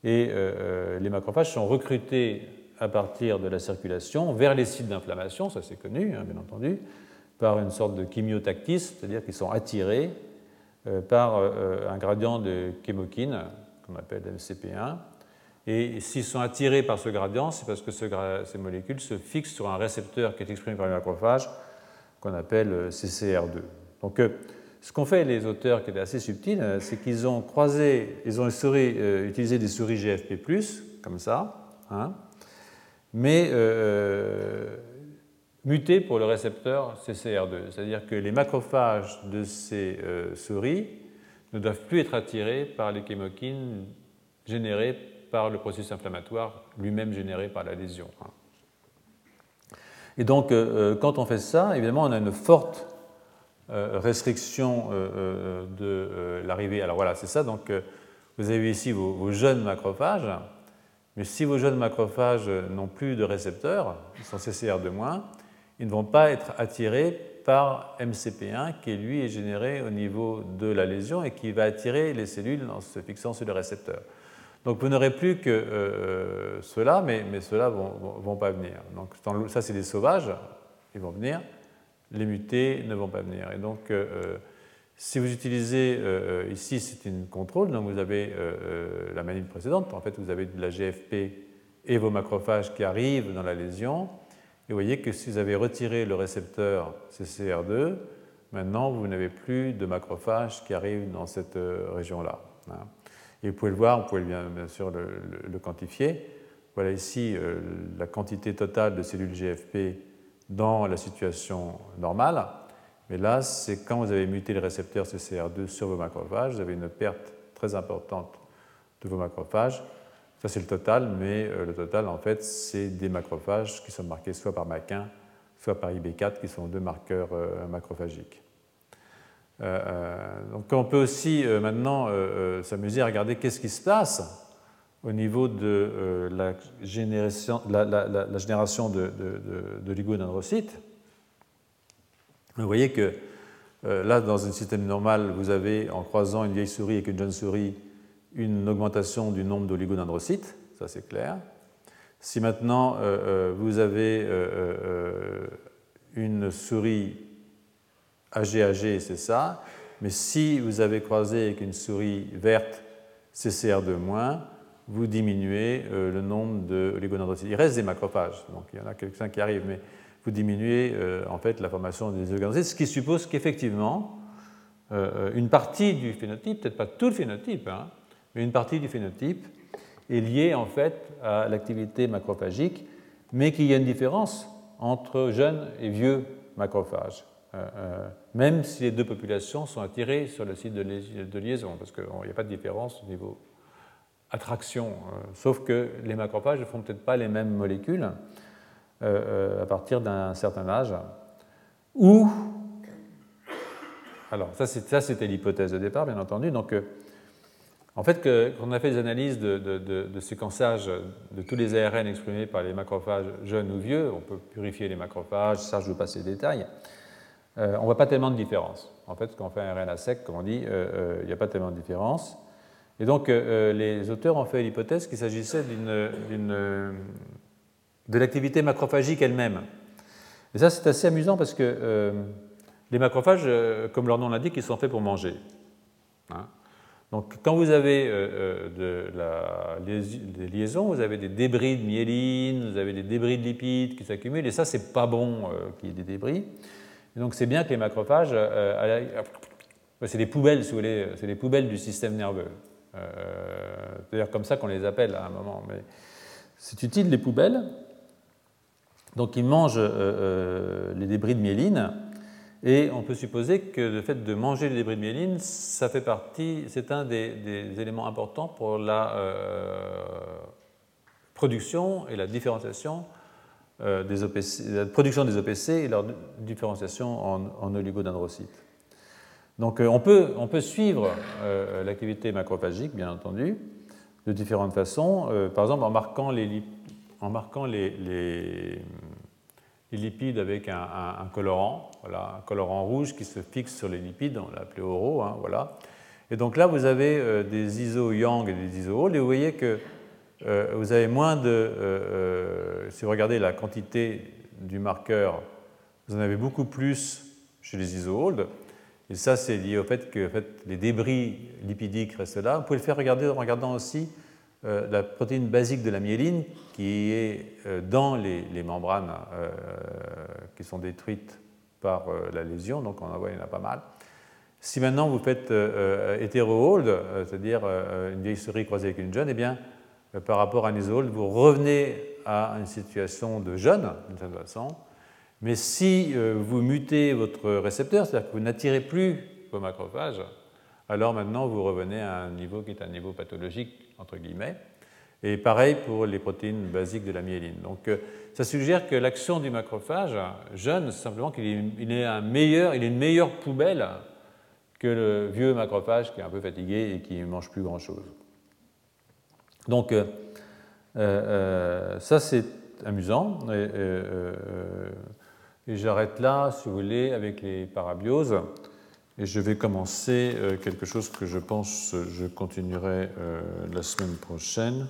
Et les macrophages sont recrutés à partir de la circulation vers les sites d'inflammation, ça c'est connu, hein, bien entendu, par une sorte de chimiotactisme, c'est-à-dire qu'ils sont attirés par un gradient de chémokine, qu'on appelle MCP1. Et s'ils sont attirés par ce gradient, c'est parce que ces molécules se fixent sur un récepteur qui est exprimé par les macrophages, qu'on appelle CCR2. Donc, ce qu'ont fait les auteurs, qui étaient assez subtils, c'est qu'ils ont croisé, ils ont utilisé des souris GFP, comme ça, hein, mais euh, muté pour le récepteur CCR2. C'est-à-dire que les macrophages de ces euh, souris ne doivent plus être attirés par les chémokines générées par le processus inflammatoire lui-même généré par la lésion. Hein. Et donc, euh, quand on fait ça, évidemment, on a une forte restriction de l'arrivée. Alors voilà, c'est ça. Donc, vous avez ici vos jeunes macrophages mais si vos jeunes macrophages n'ont plus de récepteurs, ils sont CCR2-, ils ne vont pas être attirés par MCP1 qui lui est généré au niveau de la lésion et qui va attirer les cellules en se fixant sur le récepteur. Donc vous n'aurez plus que euh, ceux-là, mais, mais ceux-là ne vont, pas venir. Donc ça c'est des sauvages, ils vont venir, les mutés ne vont pas venir. Et donc euh, si vous utilisez, euh, euh, ici c'est une contrôle, donc vous avez euh, la manip précédente, en fait vous avez de la GFP et vos macrophages qui arrivent dans la lésion, et vous voyez que si vous avez retiré le récepteur CCR2, maintenant vous n'avez plus de macrophages qui arrivent dans cette région-là. Hein. Et vous pouvez le voir, vous pouvez bien, sûr le, quantifier. Voilà ici la quantité totale de cellules GFP dans la situation normale. Mais là, c'est quand vous avez muté le récepteur CCR2 sur vos macrophages, vous avez une perte très importante de vos macrophages. Ça, c'est le total, mais euh, le total, en fait, c'est des macrophages qui sont marqués soit par MAC1, soit par IB4, qui sont deux marqueurs euh, macrophagiques. Euh, donc, on peut aussi maintenant s'amuser à regarder qu'est-ce qui se passe au niveau de la génération, de, de, de, vous voyez que euh, là, dans un système normal, vous avez, en croisant une vieille souris avec une jeune souris, une augmentation du nombre d'oligodendrocytes, ça c'est clair. Si maintenant euh, euh, vous avez une souris AG-AG, c'est ça, mais si vous avez croisé avec une souris verte CCR2-, vous diminuez le nombre d'oligodendrocytes. Il reste des macrophages, donc il y en a quelques-uns qui arrivent, mais vous diminuez euh, en fait la formation des organes, ce qui suppose qu'effectivement, euh, une partie du phénotype, peut-être pas tout le phénotype, hein, mais une partie du phénotype est liée en fait à l'activité macrophagique, mais qu'il y a une différence entre jeunes et vieux macrophages, euh, même si les deux populations sont attirées sur le site de, liaison, parce qu'il n'y a pas de différence au niveau attraction, sauf que les macrophages ne font peut-être pas les mêmes molécules. Euh, euh, à partir d'un certain âge, ou, alors ça c'était l'hypothèse de départ bien entendu, donc euh, en fait quand on a fait des analyses de, séquençage de tous les ARN exprimés par les macrophages jeunes ou vieux, on peut purifier les macrophages, ça je veux pas ces détails, on ne voit pas tellement de différence. En fait, quand on fait un RNA sec, comme on dit, il n'y a pas tellement de différence. Et donc, les auteurs ont fait l'hypothèse qu'il s'agissait d'une de l'activité macrophagique elle-même. Et ça, c'est assez amusant parce que euh, les macrophages, euh, comme leur nom l'indique, ils sont faits pour manger. Hein. Donc, quand vous avez euh, des liaisons, vous avez des débris de myéline, vous avez des débris de lipides qui s'accumulent, et ça, c'est pas bon qu'il y ait des débris. Donc, c'est bien que les macrophages, c'est des poubelles, si vous voulez, c'est des poubelles du système nerveux. c'est d'ailleurs comme ça qu'on les appelle à un moment. Mais c'est utile, les poubelles, donc ils mangent euh, euh, les débris de myéline, et on peut supposer que le fait de manger les débris de myéline, ça fait partie, c'est un des, éléments importants pour la euh, production et la différenciation des OPC, la production des OPC et leur différenciation en, en oligodendrocytes. Donc on peut, on peut suivre l'activité macrophagique, bien entendu, de différentes façons. par exemple, en marquant les, en marquant les, lipides avec un, colorant, voilà, un colorant rouge qui se fixe sur les lipides, on l'a appelé oro, hein, voilà. Et donc là, vous avez euh, des iso-yang et des iso et vous voyez que euh, vous avez moins de... Euh, si vous regardez la quantité du marqueur, vous en avez beaucoup plus chez les isoholds. Et ça, c'est lié au fait que les débris lipidiques restent là. Vous pouvez le faire regarder en regardant aussi euh, la protéine basique de la myéline qui est euh, dans les, membranes euh, qui sont détruites par la lésion. Donc on en voit, il y en a pas mal. Si maintenant vous faites hétéro-hold, c'est-à-dire une vieille souris croisée avec une jeune, eh bien, par rapport à isohold, vous revenez à une situation de jeune, d'une certaine façon, mais si vous mutez votre récepteur, c'est-à-dire que vous n'attirez plus vos macrophages, alors maintenant vous revenez à un niveau qui est un niveau pathologique, entre guillemets. Et pareil pour les protéines basiques de la myéline. Donc euh, ça suggère que l'action du macrophage jeune, simplement qu'il est, un meilleur, il est une meilleure poubelle que le vieux macrophage qui est un peu fatigué et qui ne mange plus grand-chose. Donc euh, ça c'est amusant. Et j'arrête là, si vous voulez, avec les parabioses. Et je vais commencer euh, quelque chose que je pense je continuerai euh, la semaine prochaine.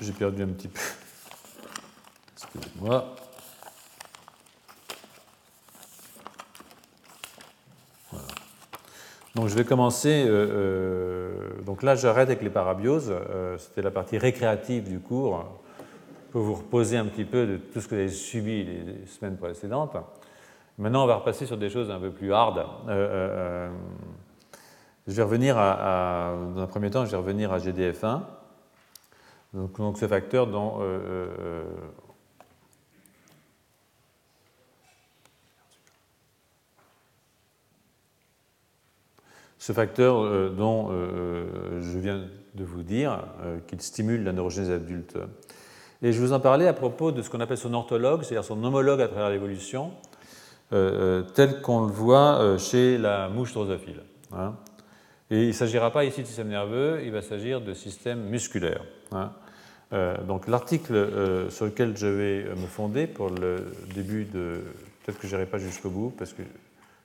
J'ai perdu un petit peu. Excusez-moi. Donc je vais commencer, euh, donc là j'arrête avec les parabioses, c'était la partie récréative du cours, vous reposer un petit peu de tout ce que vous avez subi les semaines précédentes. Maintenant on va repasser sur des choses un peu plus hard. je vais revenir à, dans un premier temps, je vais revenir à GDF1, donc, ce facteur dont Ce facteur euh, dont euh, je viens de vous dire euh, qu'il stimule la neurogénèse adulte. Et je vous en parlais à propos de ce qu'on appelle son orthologue, c'est-à-dire son homologue à travers l'évolution, tel qu'on le voit chez la mouche drosophile. Hein. Et il ne s'agira pas ici de système nerveux, il va s'agir de système musculaire. Hein. donc l'article sur lequel je vais me fonder pour le début de... Peut-être que je n'irai pas jusqu'au bout parce que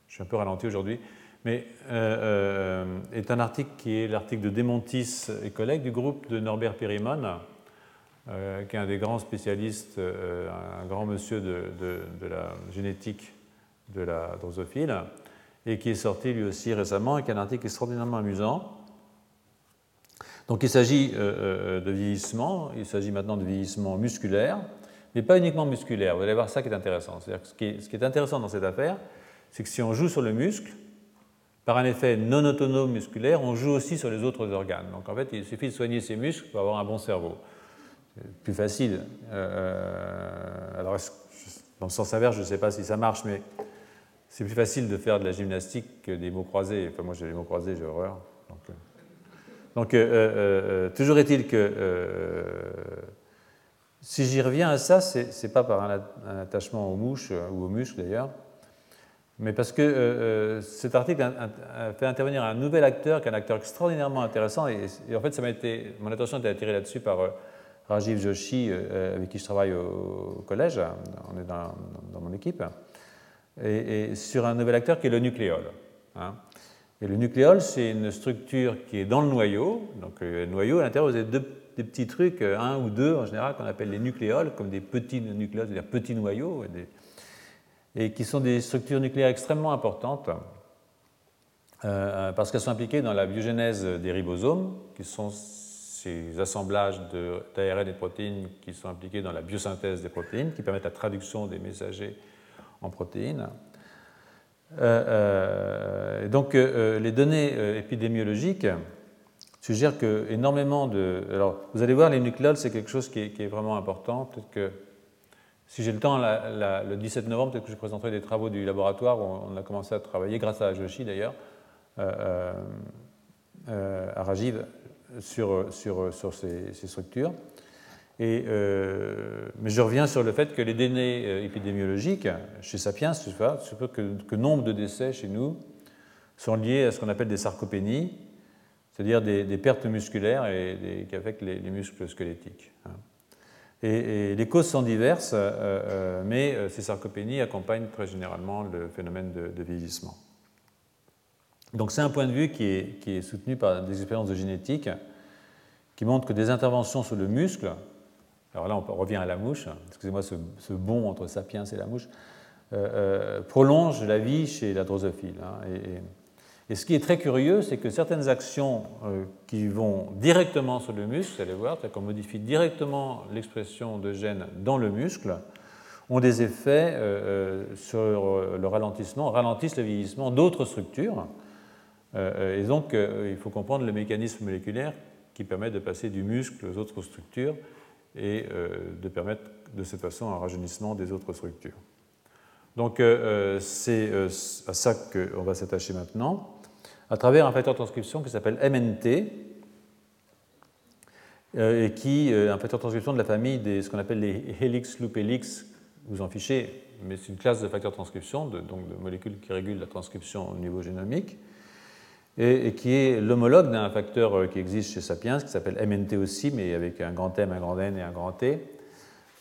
je suis un peu ralenti aujourd'hui mais euh, euh, est un article qui est l'article de Demontis et collègues du groupe de Norbert Perimon, euh, qui est un des grands spécialistes, un grand monsieur de, la génétique de la drosophile, et qui est sorti lui aussi récemment, et qui est un article extraordinairement amusant. Donc il s'agit de vieillissement, il s'agit maintenant de vieillissement musculaire, mais pas uniquement musculaire. Vous allez voir ça qui est intéressant. C'est-à-dire que ce qui ce qui est intéressant dans cette affaire, c'est que si on joue sur le muscle, par un effet non autonome musculaire, on joue aussi sur les autres organes. Donc en fait, il suffit de soigner ses muscles pour avoir un bon cerveau. C'est plus facile. Euh, alors, dans le sens inverse, je ne sais pas si ça marche, mais c'est plus facile de faire de la gymnastique que des mots croisés. Enfin, moi, j'ai les mots croisés, j'ai horreur. Donc, euh, euh, toujours est-il que si j'y reviens à ça, ce n'est pas par un, attachement aux mouches ou aux muscles d'ailleurs, mais parce que cet article a, fait intervenir un nouvel acteur, qui est un acteur extraordinairement intéressant, et, en fait, ça m'a été, mon attention a été attirée là-dessus par Rajiv Joshi, avec qui je travaille au, collège, on est dans, mon équipe, et, sur un nouvel acteur qui est le nucléole. Hein. Et le nucléole, c'est une structure qui est dans le noyau, donc le noyau, à l'intérieur, vous avez deux, des petits trucs, un ou deux en général, qu'on appelle les nucléoles, comme des petits nucléoles, c'est-à-dire petits noyaux, et qui sont des structures nucléaires extrêmement importantes euh, parce qu'elles sont impliquées dans la biogénèse des ribosomes, qui sont ces assemblages d'ARN et de protéines qui sont impliqués dans la biosynthèse des protéines, qui permettent la traduction des messagers en protéines. Euh, euh, donc les données épidémiologiques suggèrent que énormément de... Alors vous allez voir, les nucléoles, c'est quelque chose qui est, vraiment important. Peut-être que si j'ai le temps, le 17 novembre, peut-être que je présenterai des travaux du laboratoire où on a commencé à travailler, grâce à Joshi d'ailleurs, euh, euh, euh, à Rajiv, sur, sur, sur ces, structures. Et, mais je reviens sur le fait que les données épidémiologiques chez Sapiens, je sais que, que nombre de décès chez nous sont liés à ce qu'on appelle des sarcopénies, c'est-à-dire des, pertes musculaires et qui affectent les, muscles squelettiques. Hein. Et, les causes sont diverses, euh, euh, mais euh, ces sarcopénies accompagnent très généralement le phénomène de, vieillissement. Donc c'est un point de vue qui est, soutenu par des expériences de génétique qui montrent que des interventions sur le muscle alors là on revient à la mouche, excusez-moi ce, bond entre sapiens et la mouche, prolonge la vie chez la drosophile. Hein, et, ce qui est très curieux, c'est que certaines actions euh, qui vont directement sur le muscle, vous allez voir, c'est-à-dire qu'on modifie directement l'expression de gènes dans le muscle, ont des effets euh, euh, sur le ralentissement, ralentissent le vieillissement d'autres structures. Et donc, il faut comprendre le mécanisme moléculaire qui permet de passer du muscle aux autres structures et de permettre de cette façon un rajeunissement des autres structures. Donc, c'est à ça qu'on va s'attacher maintenant à travers un facteur de transcription qui s'appelle MNT, euh, et qui est euh, un facteur de transcription de la famille des ce qu'on appelle les helix loop helix, vous en fichez, mais c'est une classe de facteurs de transcription, donc de molécules qui régulent la transcription au niveau génomique, et, qui est l'homologue d'un facteur euh, qui existe chez Sapiens, qui s'appelle MNT aussi, mais avec un grand M, un grand N et un grand T,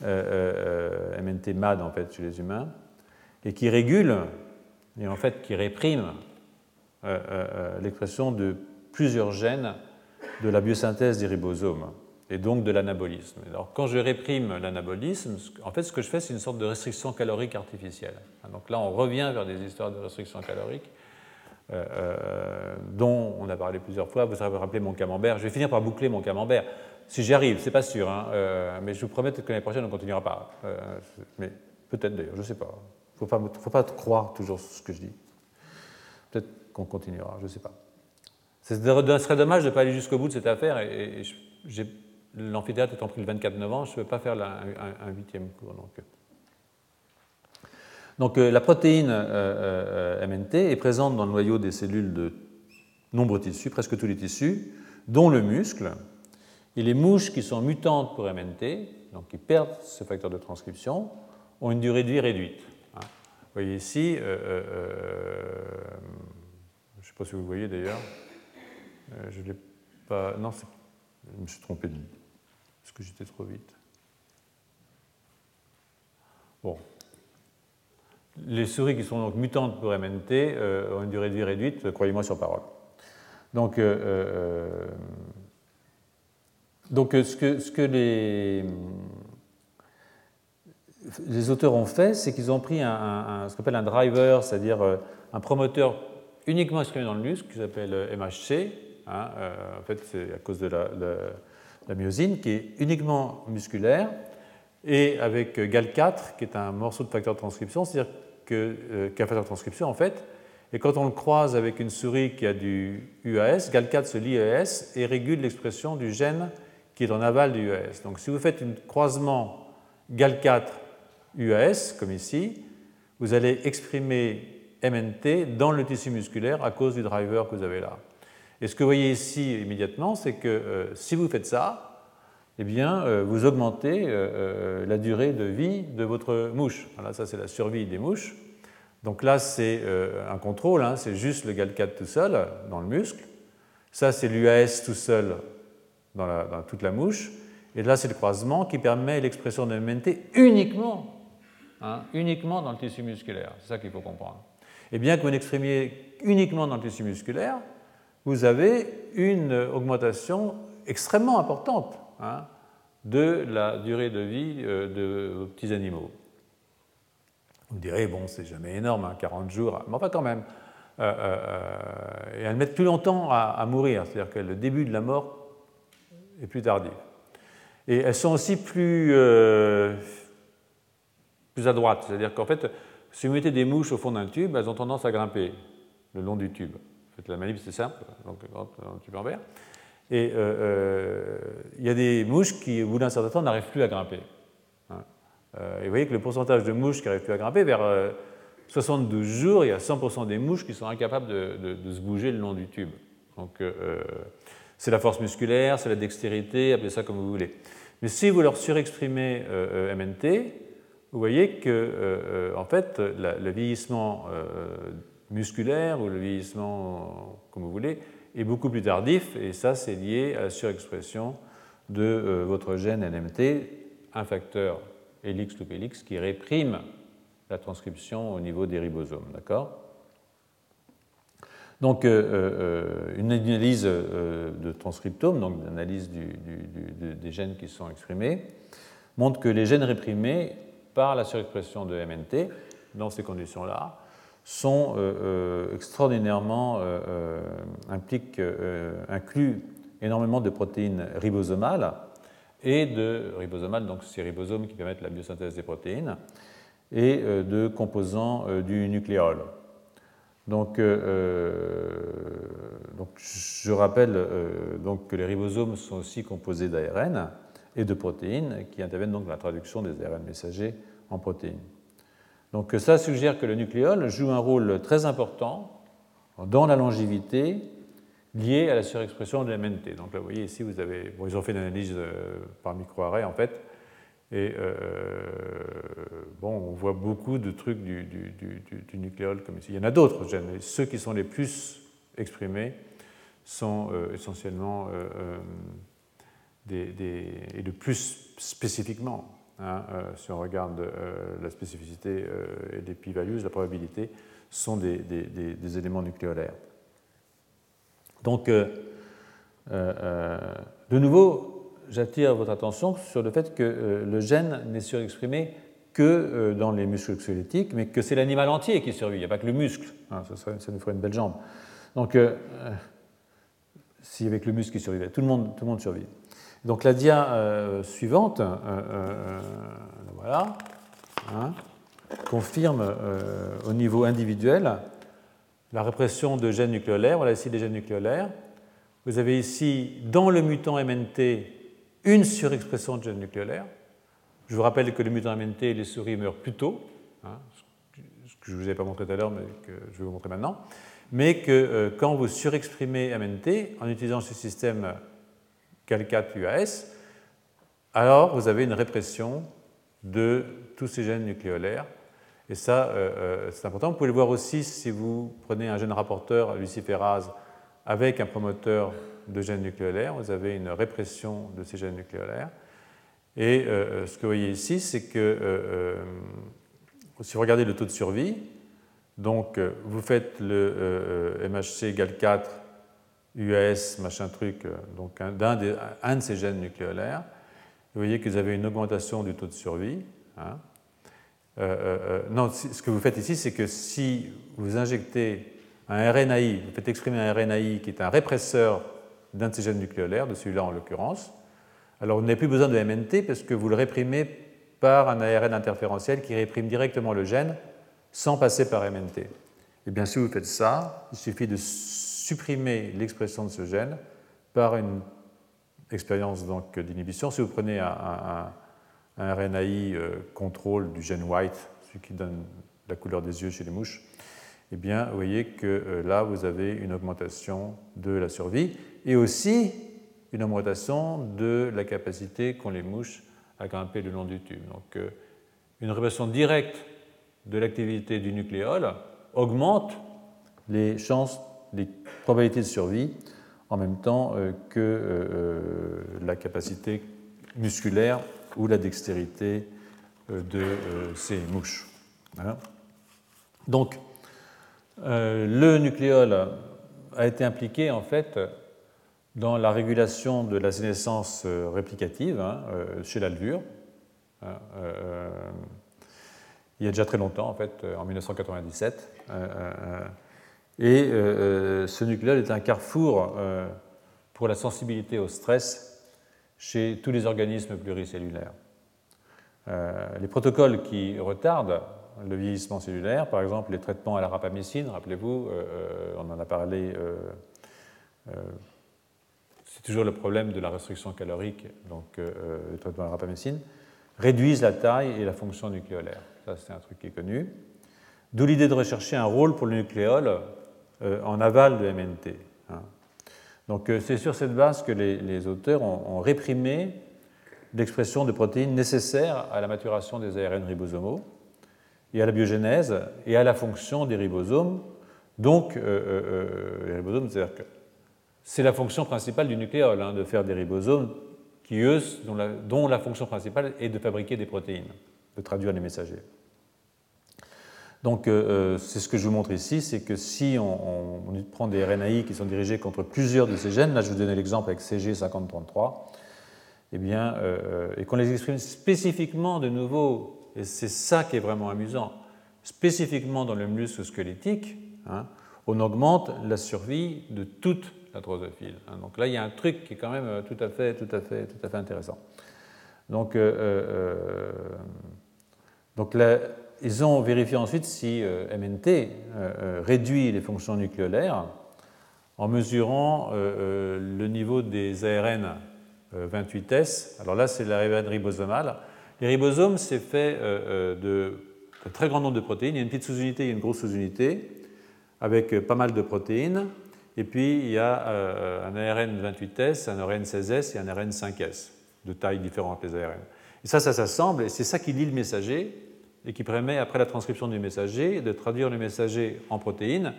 MNT MAD en fait chez les humains, et qui régule, et en fait qui réprime euh, euh, euh, l'expression de plusieurs gènes de la biosynthèse des ribosomes et donc de l'anabolisme. Alors, quand je réprime l'anabolisme, en fait, ce que je fais, c'est une sorte de restriction calorique artificielle. Donc là, on revient vers des histoires de restriction calorique dont on a parlé plusieurs fois. Vous avez rappelé mon camembert. Je vais finir par boucler mon camembert. Si j'y arrive, c'est pas sûr, hein, mais je vous promets que l'année prochaine, on continuera pas. mais peut-être d'ailleurs, je sais pas. Il ne faut pas, croire toujours ce que je dis. Peut-être qu'on continuera, je sais pas. Ce serait dommage de ne pas aller jusqu'au bout de cette affaire, et, l'amphithéâtre étant pris le 24 novembre, je ne peux pas faire un, huitième cours. Donc, donc euh, la protéine euh, euh, MNT est présente dans le noyau des cellules de nombreux tissus, presque tous les tissus, dont le muscle. Et les mouches qui sont mutantes pour MNT, donc qui perdent ce facteur de transcription, ont une durée de vie réduite. Hein. Vous voyez ici, sais pas si vous voyez d'ailleurs. Euh, je l'ai pas. Non, je me suis trompé de Est-ce que j'étais trop vite Bon. Les souris qui sont donc mutantes pour MNT euh, ont une durée de vie réduite, croyez-moi sur parole. Donc, euh, donc ce, que, ce que les, les auteurs ont fait, c'est qu'ils ont pris un, ce qu'on appelle un driver, c'est-à-dire un promoteur uniquement exprimé dans le muscle, qui s'appelle euh, MHC. Hein, euh, en fait, c'est à cause de la, myosine, qui est uniquement musculaire, et avec GAL4, qui est un morceau de facteur de transcription, c'est-à-dire euh, qu'un facteur transcription, en fait, et quand on le croise avec une souris qui a du UAS, GAL4 se lie à UAS et régule l'expression du gène qui est en aval du UAS. Donc si vous faites un croisement GAL4 UAS, comme ici, vous allez exprimer MNT dans le tissu musculaire à cause du driver que vous avez là. Et ce que vous voyez ici immédiatement, c'est que euh, si vous faites ça, eh bien, euh, vous augmentez euh, la durée de vie de votre mouche. Voilà, ça c'est la survie des mouches. Donc là, c'est un contrôle, hein, c'est juste le GAL4 tout seul dans le muscle. Ça, c'est l'UAS tout seul dans, toute la mouche. Et là, c'est le croisement qui permet l'expression de MNT uniquement, hein, uniquement dans le tissu musculaire. C'est ça qu'il faut comprendre. Et bien que vous l'exprimiez uniquement dans le tissu musculaire, vous avez une augmentation extrêmement importante hein, de la durée de vie euh, de vos petits animaux. Vous direz, bon, c'est jamais énorme, 40 hein, jours, mais enfin quand même. Euh, euh, et elles mettent plus longtemps à, mourir, c'est-à-dire que le début de la mort est plus tardif. Et elles sont aussi plus, plus à droite, c'est-à-dire qu'en fait, si vous mettez des mouches au fond d'un tube, elles ont tendance à grimper le long du tube. En fait, la manip, c'est simple, donc le tube en verre. Et euh, euh, il y a des mouches qui, au bout d'un certain temps, n'arrivent plus à grimper. Hein. Euh, et vous voyez que le pourcentage de mouches qui n'arrivent plus à grimper, vers 72 jours, il y a 100% des mouches qui sont incapables de, se bouger le long du tube. Donc c'est la force musculaire, c'est la dextérité, appelez ça comme vous voulez. Mais si vous leur surexprimez MNT, vous voyez que, en fait, le vieillissement musculaire ou le vieillissement, comme vous voulez, est beaucoup plus tardif, et ça, c'est lié à la surexpression de votre gène NMT, un facteur helix loop helix qui réprime la transcription au niveau des ribosomes. D'accord? Donc, une analyse de transcriptome, donc l'analyse des gènes qui sont exprimés, montre que les gènes réprimés par la surexpression de MNT, dans ces conditions-là, sont extraordinairement impliquent, incluent énormément de protéines ribosomales et de ribosomales, donc ces ribosomes qui permettent la biosynthèse des protéines, et de composants du nucléole. Donc, donc, je rappelle donc que les ribosomes sont aussi composés d'ARN et de protéines qui interviennent donc dans la traduction des ARN messagers en protéines. Donc ça suggère que le nucléole joue un rôle très important dans la longévité liée à la surexpression de MNT. Donc là, vous voyez ici, vous avez, bon, ils ont fait une analyse euh, par microarray en fait, et euh, bon, on voit beaucoup de trucs du, nucléole comme ici. Il y en a d'autres gènes, ceux qui sont les plus exprimés sont euh, essentiellement des, et le plus spécifiquement Hein, euh, si on regarde euh, la spécificité euh, et les p-values, la probabilité, sont des, éléments nucléolaires. Donc, de nouveau, j'attire votre attention sur le fait que le gène n'est surexprimé que dans les muscles squelettiques, mais que c'est l'animal entier qui survit, il n'y a pas que le muscle, hein, ça, nous ferait une belle jambe. Donc, si avec le muscle qui survivait, tout le monde, tout le monde survit. Donc la dia euh, suivante, euh, euh, voilà, hein, confirme au niveau individuel la répression de gènes nucléolaires. Voilà ici des gènes nucléolaires. Vous avez ici, dans le mutant MNT, une surexpression de gènes nucléolaires. Je vous rappelle que le mutant MNT, les souris meurent plus tôt, hein, ce que je ne vous avais pas montré tout à l'heure, mais que je vais vous montrer maintenant. Mais que quand vous surexprimez MNT, en utilisant ce système CAL4 UAS, alors vous avez une répression de tous ces gènes nucléolaires. Et ça, euh, euh, c'est important. Vous pouvez le voir aussi si vous prenez un gène rapporteur luciférase avec un promoteur de gènes nucléolaires, vous avez une répression de ces gènes nucléolaires. Et euh, ce que vous voyez ici, c'est que si vous regardez le taux de survie, donc vous faites le MHC GAL4 UAS, machin truc, euh, donc un, de, un de ces gènes nucléolaires, vous voyez que vous avez une augmentation du taux de survie. Hein. Euh, euh, non, ce que vous faites ici, c'est que si vous injectez un RNAi, vous faites exprimer un RNAi qui est un répresseur d'un de ces gènes nucléolaires, de celui-là en l'occurrence, alors vous n'avez plus besoin de MNT parce que vous le réprimez par un ARN interférentiel qui réprime directement le gène sans passer par MNT. Et bien si vous faites ça, il suffit de supprimer l'expression de ce gène par une expérience d'inhibition. Si vous prenez un, RNAi euh, contrôle du gène white, celui qui donne la couleur des yeux chez les mouches, eh bien, vous voyez que euh, là, vous avez une augmentation de la survie et aussi une augmentation de la capacité qu'ont les mouches à grimper le long du tube. Donc, euh, une répression directe de l'activité du nucléole augmente les chances les probabilités de survie en même temps euh, que euh, euh, la capacité musculaire ou la dextérité de ces mouches. Donc, le nucléole a été impliqué en fait dans la régulation de la sénescence réplicative hein, chez l'alvure. Hein, il y a déjà très longtemps, en fait, en 1997. Et euh, euh, ce nucléole est un carrefour euh, pour la sensibilité au stress chez tous les organismes pluricellulaires. les protocoles qui retardent le vieillissement cellulaire, par exemple les traitements à la rapamycine, rappelez-vous, on en a parlé, c'est toujours le problème de la restriction calorique, donc les traitements à la rapamycine, réduisent la taille et la fonction nucléolaire. Ça, c'est un truc qui est connu. D'où l'idée de rechercher un rôle pour le nucléole en aval de MNT. Hein. Donc euh, c'est sur cette base que les, auteurs ont, réprimé l'expression de protéines nécessaires à la maturation des ARN ribosomaux et à la biogénèse et à la fonction des ribosomes. Donc, euh, les ribosomes, c'est-à-dire que c'est la fonction principale du nucléole, hein, de faire des ribosomes qui, eux, dont la, dont la fonction principale est de fabriquer des protéines, de traduire les messagers. Donc, euh, euh, c'est ce que je vous montre ici, c'est que si on, prend des RNAi qui sont dirigés contre plusieurs de ces gènes, là je vous donne l'exemple avec CG5033, eh bien, et qu'on les exprime spécifiquement de nouveau, et c'est ça qui est vraiment amusant, spécifiquement dans le muscle squelettique, hein, on augmente la survie de toute la drosophile. Hein. Donc là, il y a un truc qui est quand même tout à fait, tout à fait, tout à fait intéressant. Donc, donc là, ils ont vérifié ensuite si euh, MNT euh, euh, réduit les fonctions nucléolaires en mesurant le niveau des ARN 28S. Alors là, c'est l'ARN ribosomale. Les ribosomes, c'est fait de très grand nombre de protéines. Il y a une petite sous-unité et une grosse sous-unité avec pas mal de protéines. Et puis, il y a un ARN 28S, un ARN 16S et un ARN 5S, de tailles différentes, les ARN. Et ça, ça s'assemble, et c'est ça qui lie le messager et qui permet, après la transcription du messager, de traduire le messager en protéines,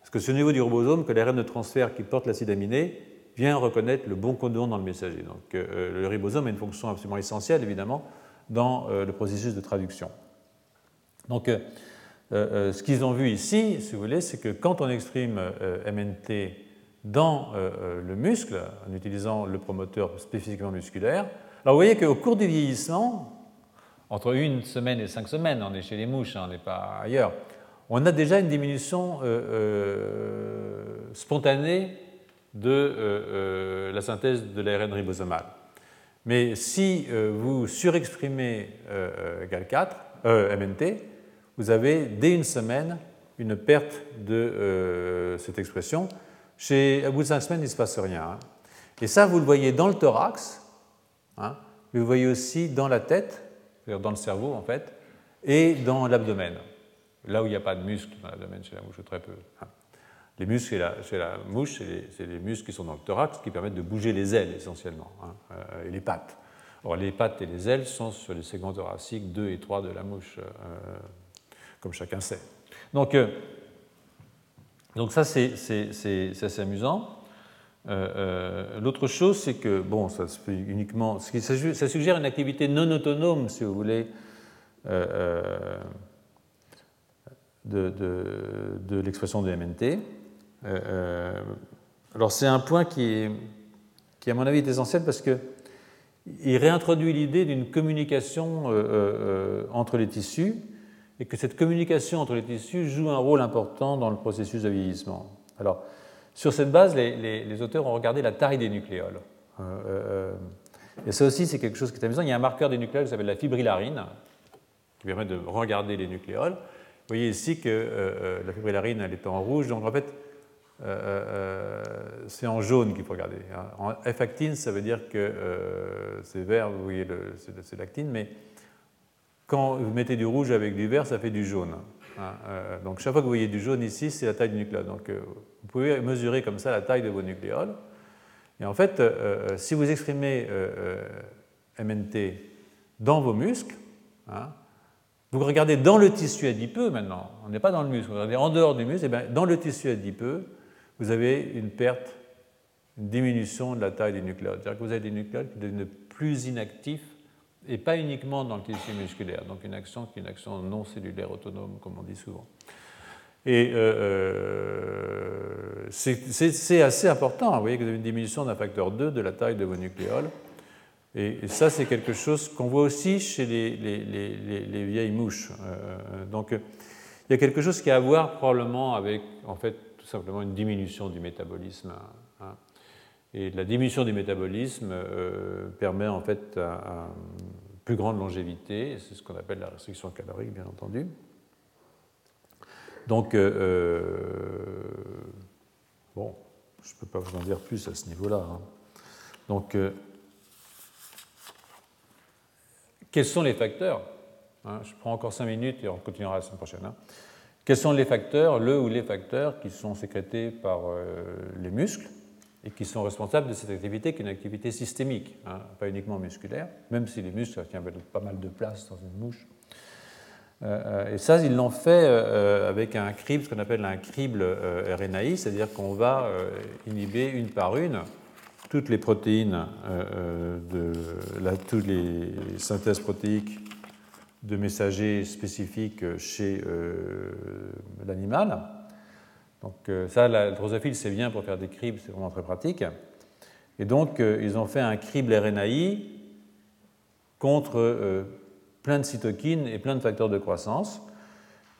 parce que c'est au niveau du ribosome que l'ARN de transfert qui porte l'acide aminé vient reconnaître le bon codon dans le messager. Donc euh, le ribosome a une fonction absolument essentielle, évidemment, dans euh, le processus de traduction. Donc euh, ce qu'ils ont vu ici, si vous voulez, c'est que quand on exprime MNT dans le muscle, en utilisant le promoteur spécifiquement musculaire, alors vous voyez qu'au cours du vieillissement, entre une semaine et cinq semaines, on est chez les mouches, hein, on n'est pas ailleurs, on a déjà une diminution euh, euh, spontanée de euh, la synthèse de l'ARN ribosomal. Mais si vous surexprimez GAL4, MNT, vous avez dès une semaine une perte de cette expression. Chez, à bout de cinq semaines, il ne se passe rien. Hein. Et ça, vous le voyez dans le thorax, hein, mais vous voyez aussi dans la tête, dans le cerveau en fait, et dans l'abdomen, là où il n'y a pas de muscles dans l'abdomen chez la mouche, très peu. Hein. Les muscles chez la, mouche, c'est les, muscles qui sont dans le thorax qui permettent de bouger les ailes essentiellement, hein, euh, et les pattes. Or, les pattes et les ailes sont sur les segments thoraciques 2 et 3 de la mouche, euh, comme chacun sait. Donc, euh, donc ça, c'est assez amusant. Euh, euh, l'autre chose, c'est que, bon, ça uniquement. Ça suggère une activité non autonome, si vous voulez, euh, de, l'expression de MNT. alors, c'est un point qui, qui, à mon avis, est essentiel parce que il réintroduit l'idée d'une communication entre les tissus et que cette communication entre les tissus joue un rôle important dans le processus de vieillissement. Alors, sur cette base, les, auteurs ont regardé la taille des nucléoles. Euh, euh, et ça aussi, c'est quelque chose qui est amusant. Il y a un marqueur des nucléoles qui s'appelle la fibrillarine, qui permet de regarder les nucléoles. Vous voyez ici que euh, la fibrillarine, elle est en rouge, donc en fait, c'est en jaune qu'il faut regarder. Hein. En F-actine, ça veut dire que c'est vert, vous voyez, c'est l'actine, mais quand vous mettez du rouge avec du vert, ça fait du jaune. Hein, euh, donc chaque fois que vous voyez du jaune ici, c'est la taille du nucléole. Donc euh, vous pouvez mesurer comme ça la taille de vos nucléoles. Et en fait, euh, si vous exprimez MNT dans vos muscles, hein, vous regardez dans le tissu adipeux maintenant, on n'est pas dans le muscle, vous regardez en dehors du muscle, et bien dans le tissu adipeux, vous avez une perte, une diminution de la taille des nucléoles. C'est-à-dire que vous avez des nucléoles qui deviennent plus inactifs et pas uniquement dans le tissu musculaire, donc une action une action non cellulaire autonome, comme on dit souvent. Et euh, euh, c'est assez important. Vous voyez que vous avez une diminution d'un facteur 2 de la taille de vos nucléoles. Et, ça, c'est quelque chose qu'on voit aussi chez les, les, vieilles mouches. Euh, donc, il y a quelque chose qui a à voir probablement avec, en fait, tout simplement une diminution du métabolisme. Et la diminution du métabolisme euh, permet en fait une plus grande longévité, c'est ce qu'on appelle la restriction calorique, bien entendu. Donc, euh, euh, bon, je ne peux pas vous en dire plus à ce niveau-là. Hein. Donc, quels sont les facteurs hein, Je prends encore cinq minutes et on continuera la semaine prochaine. Hein. Quels sont les facteurs, le ou les facteurs qui sont sécrétés par les muscles? Et qui sont responsables de cette activité qui est une activité systémique, hein, pas uniquement musculaire, même si les muscles tiennent pas mal de place dans une mouche. Euh, euh, et ça, ils l'ont fait euh, avec un crible, ce qu'on appelle un crible RNAi, c'est-à-dire qu'on va inhiber une par une toutes les protéines, de toutes les synthèses protéiques de messagers spécifiques chez l'animal donc euh, ça, la drosophile, c'est bien pour faire des cribs, c'est vraiment très pratique. Et donc, ils ont fait un crible RNAi contre plein de cytokines et plein de facteurs de croissance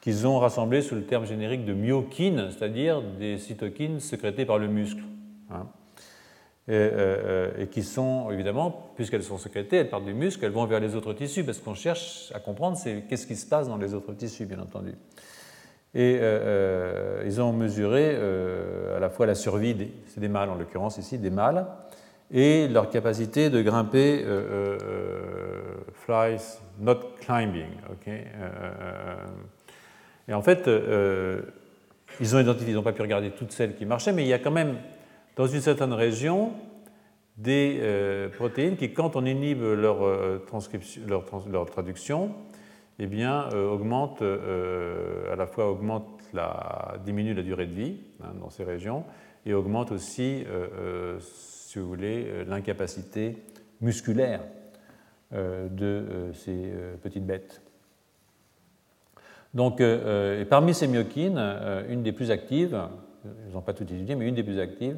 qu'ils ont rassemblés sous le terme générique de myokines, c'est-à-dire des cytokines sécrétées par le muscle. Hein. Euh, et, qui sont, évidemment, puisqu'elles sont sécrétées, elles partent du muscle, elles vont vers les autres tissus, parce qu'on cherche à comprendre qu'est-ce qui se passe dans les autres tissus, bien entendu. Et euh, euh, ils ont mesuré à la fois la survie, c'est des mâles en l'occurrence ici, des mâles, et leur capacité de grimper flies not climbing. et en fait, ils ont identifié, ils n'ont pas pu regarder toutes celles qui marchaient, mais il y a quand même dans une certaine région des euh, protéines qui, quand on inhibe leur, euh, transcription, leur, traduction, eh bien, euh, augmentent, à la fois augmente diminue la durée de vie hein, dans ces régions et augmente aussi, si vous voulez, l'incapacité musculaire de ces petites bêtes. Donc, parmi ces myokines, une des plus actives, ils n'ont pas toutes étudiées, mais une des plus actives,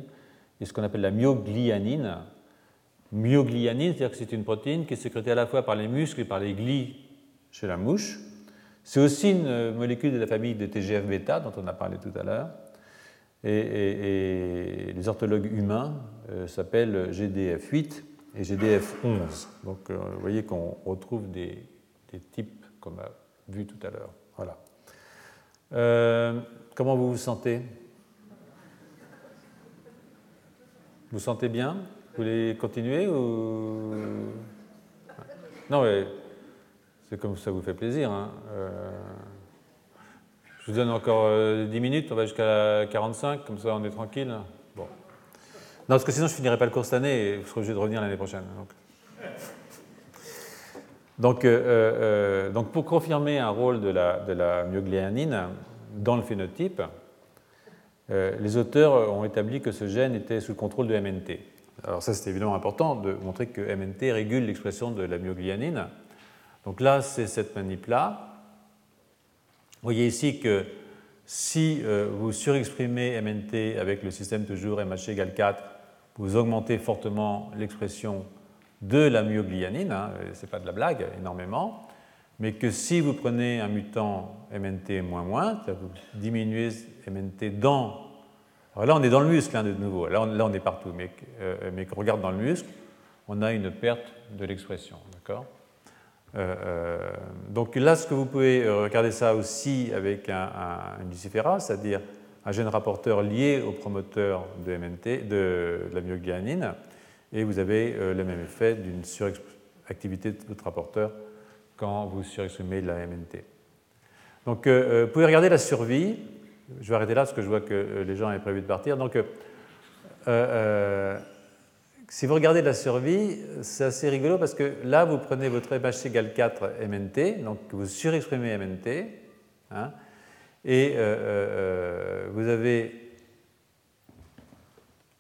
et ce qu'on appelle la myoglianine. Myoglianine, c'est-à-dire que c'est une protéine qui est sécrétée à la fois par les muscles et par les glis chez la mouche. C'est aussi une molécule de la famille de TGF-bêta dont on a parlé tout à l'heure. Et, les orthologues humains euh, s'appellent GDF8 et GDF11. Donc euh, vous voyez qu'on retrouve des, types qu'on a vus tout à l'heure. Voilà. Euh, comment vous vous sentez? Vous sentez bien? Vous voulez continuer ou... Non, mais comme ça vous fait plaisir. Hein. Euh, je vous donne encore 10 euh, minutes, on va jusqu'à 45, comme ça on est tranquille. Bon. Non, parce que sinon je finirai pas le cours cette année et vous serez obligé de revenir l'année prochaine. Donc, euh, donc, pour confirmer un rôle de la, de la myoglianine dans le phénotype, euh, les auteurs ont établi que ce gène était sous le contrôle de MNT. Alors ça, c'est évidemment important de montrer que MNT régule l'expression de la myoglianine. Donc là, c'est cette manip-là. Vous voyez ici que si euh, vous surexprimez MNT avec le système toujours MHC égale 4, vous augmentez fortement l'expression de la myoglianine, hein, ce n'est pas de la blague, énormément, mais que si vous prenez un mutant MNT-, vous diminuez MNT dans. Alors là, on est dans le muscle hein, de nouveau, là on, est partout, mais, euh, regarde dans le muscle, on a une perte de l'expression. D'accord? Euh, euh, donc là, ce que vous pouvez regarder ça aussi avec un, un, c'est-à-dire un gène rapporteur lié au promoteur de MNT, de, la myoglianine, et vous avez le même effet d'une suractivité de votre rapporteur quand vous surexprimez la MNT. Donc, vous pouvez regarder la survie je vais arrêter là parce que je vois que euh, les gens avaient prévu de partir. Donc, euh, euh, si vous regardez la survie, c'est assez rigolo parce que là, vous prenez votre MHC égale 4 MNT, donc vous surexprimez MNT, hein, et vous avez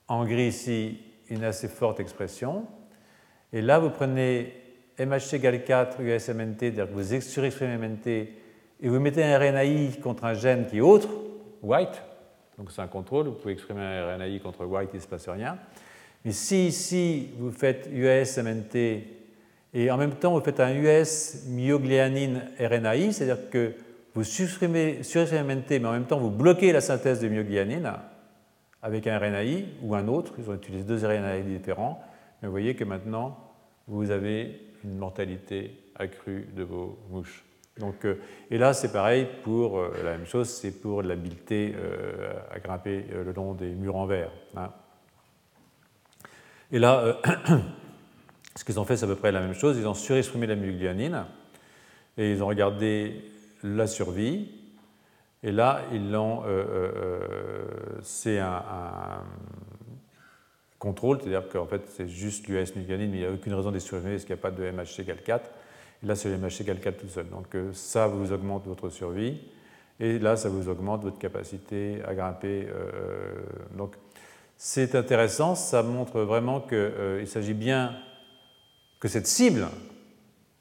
en gris ici une assez forte expression. Et là, vous prenez MHC égale 4 USMNT, c'est-à-dire que vous surexprimez MNT, et vous mettez un RNAi contre un gène qui est autre, white, donc c'est un contrôle, vous pouvez exprimer un RNAi contre white, il ne se passe rien. Mais si ici vous faites US-MNT et en même temps vous faites un US myoglianine RNAi, c'est-à-dire que vous supprimez, MNT, mais en même temps vous bloquez la synthèse de myoglianine avec un RNAi ou un autre, ils ont utilisé deux RNAi différents, mais vous voyez que maintenant vous avez une mortalité accrue de vos mouches. Donc, euh, et là, c'est pareil pour euh, la même chose, c'est pour l'habileté euh, à grimper le long des murs en verre. Hein. Et là, ce qu'ils ont fait, c'est à peu près la même chose. Ils ont surexprimé la myoglianine et ils ont regardé la survie. Et là, ils l'ont. c'est un, contrôle, c'est-à-dire qu'en fait, c'est juste l'US myoglianine, mais il n'y a aucune raison de surveiller parce qu'il n'y a pas de MHC égale 4 là, c'est le MHC 4 tout seul. Donc euh, ça vous augmente votre survie. Et là, ça vous augmente votre capacité à grimper. Euh, donc c'est intéressant, ça montre vraiment qu'il euh, s'agit bien que cette cible,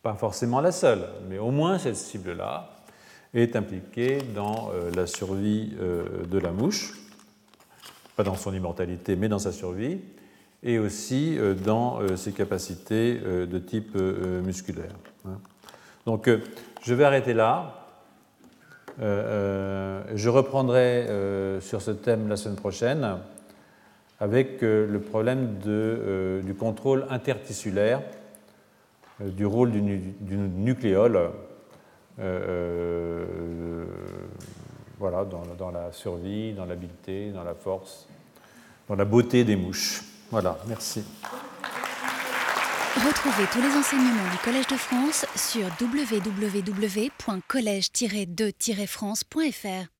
pas forcément la seule, mais au moins cette cible-là, est impliquée dans la survie de la mouche, pas dans son immortalité, mais dans sa survie. et aussi dans ses capacités de type musculaire. Hein. Donc je vais arrêter là. je reprendrai sur ce thème la semaine prochaine avec le problème de, du contrôle intertissulaire du rôle du, nucléole voilà, dans, la survie, dans l'habileté, dans la force, dans la beauté des mouches. Voilà, merci. Retrouvez tous les enseignements du Collège de France sur www.colège-2-france.fr.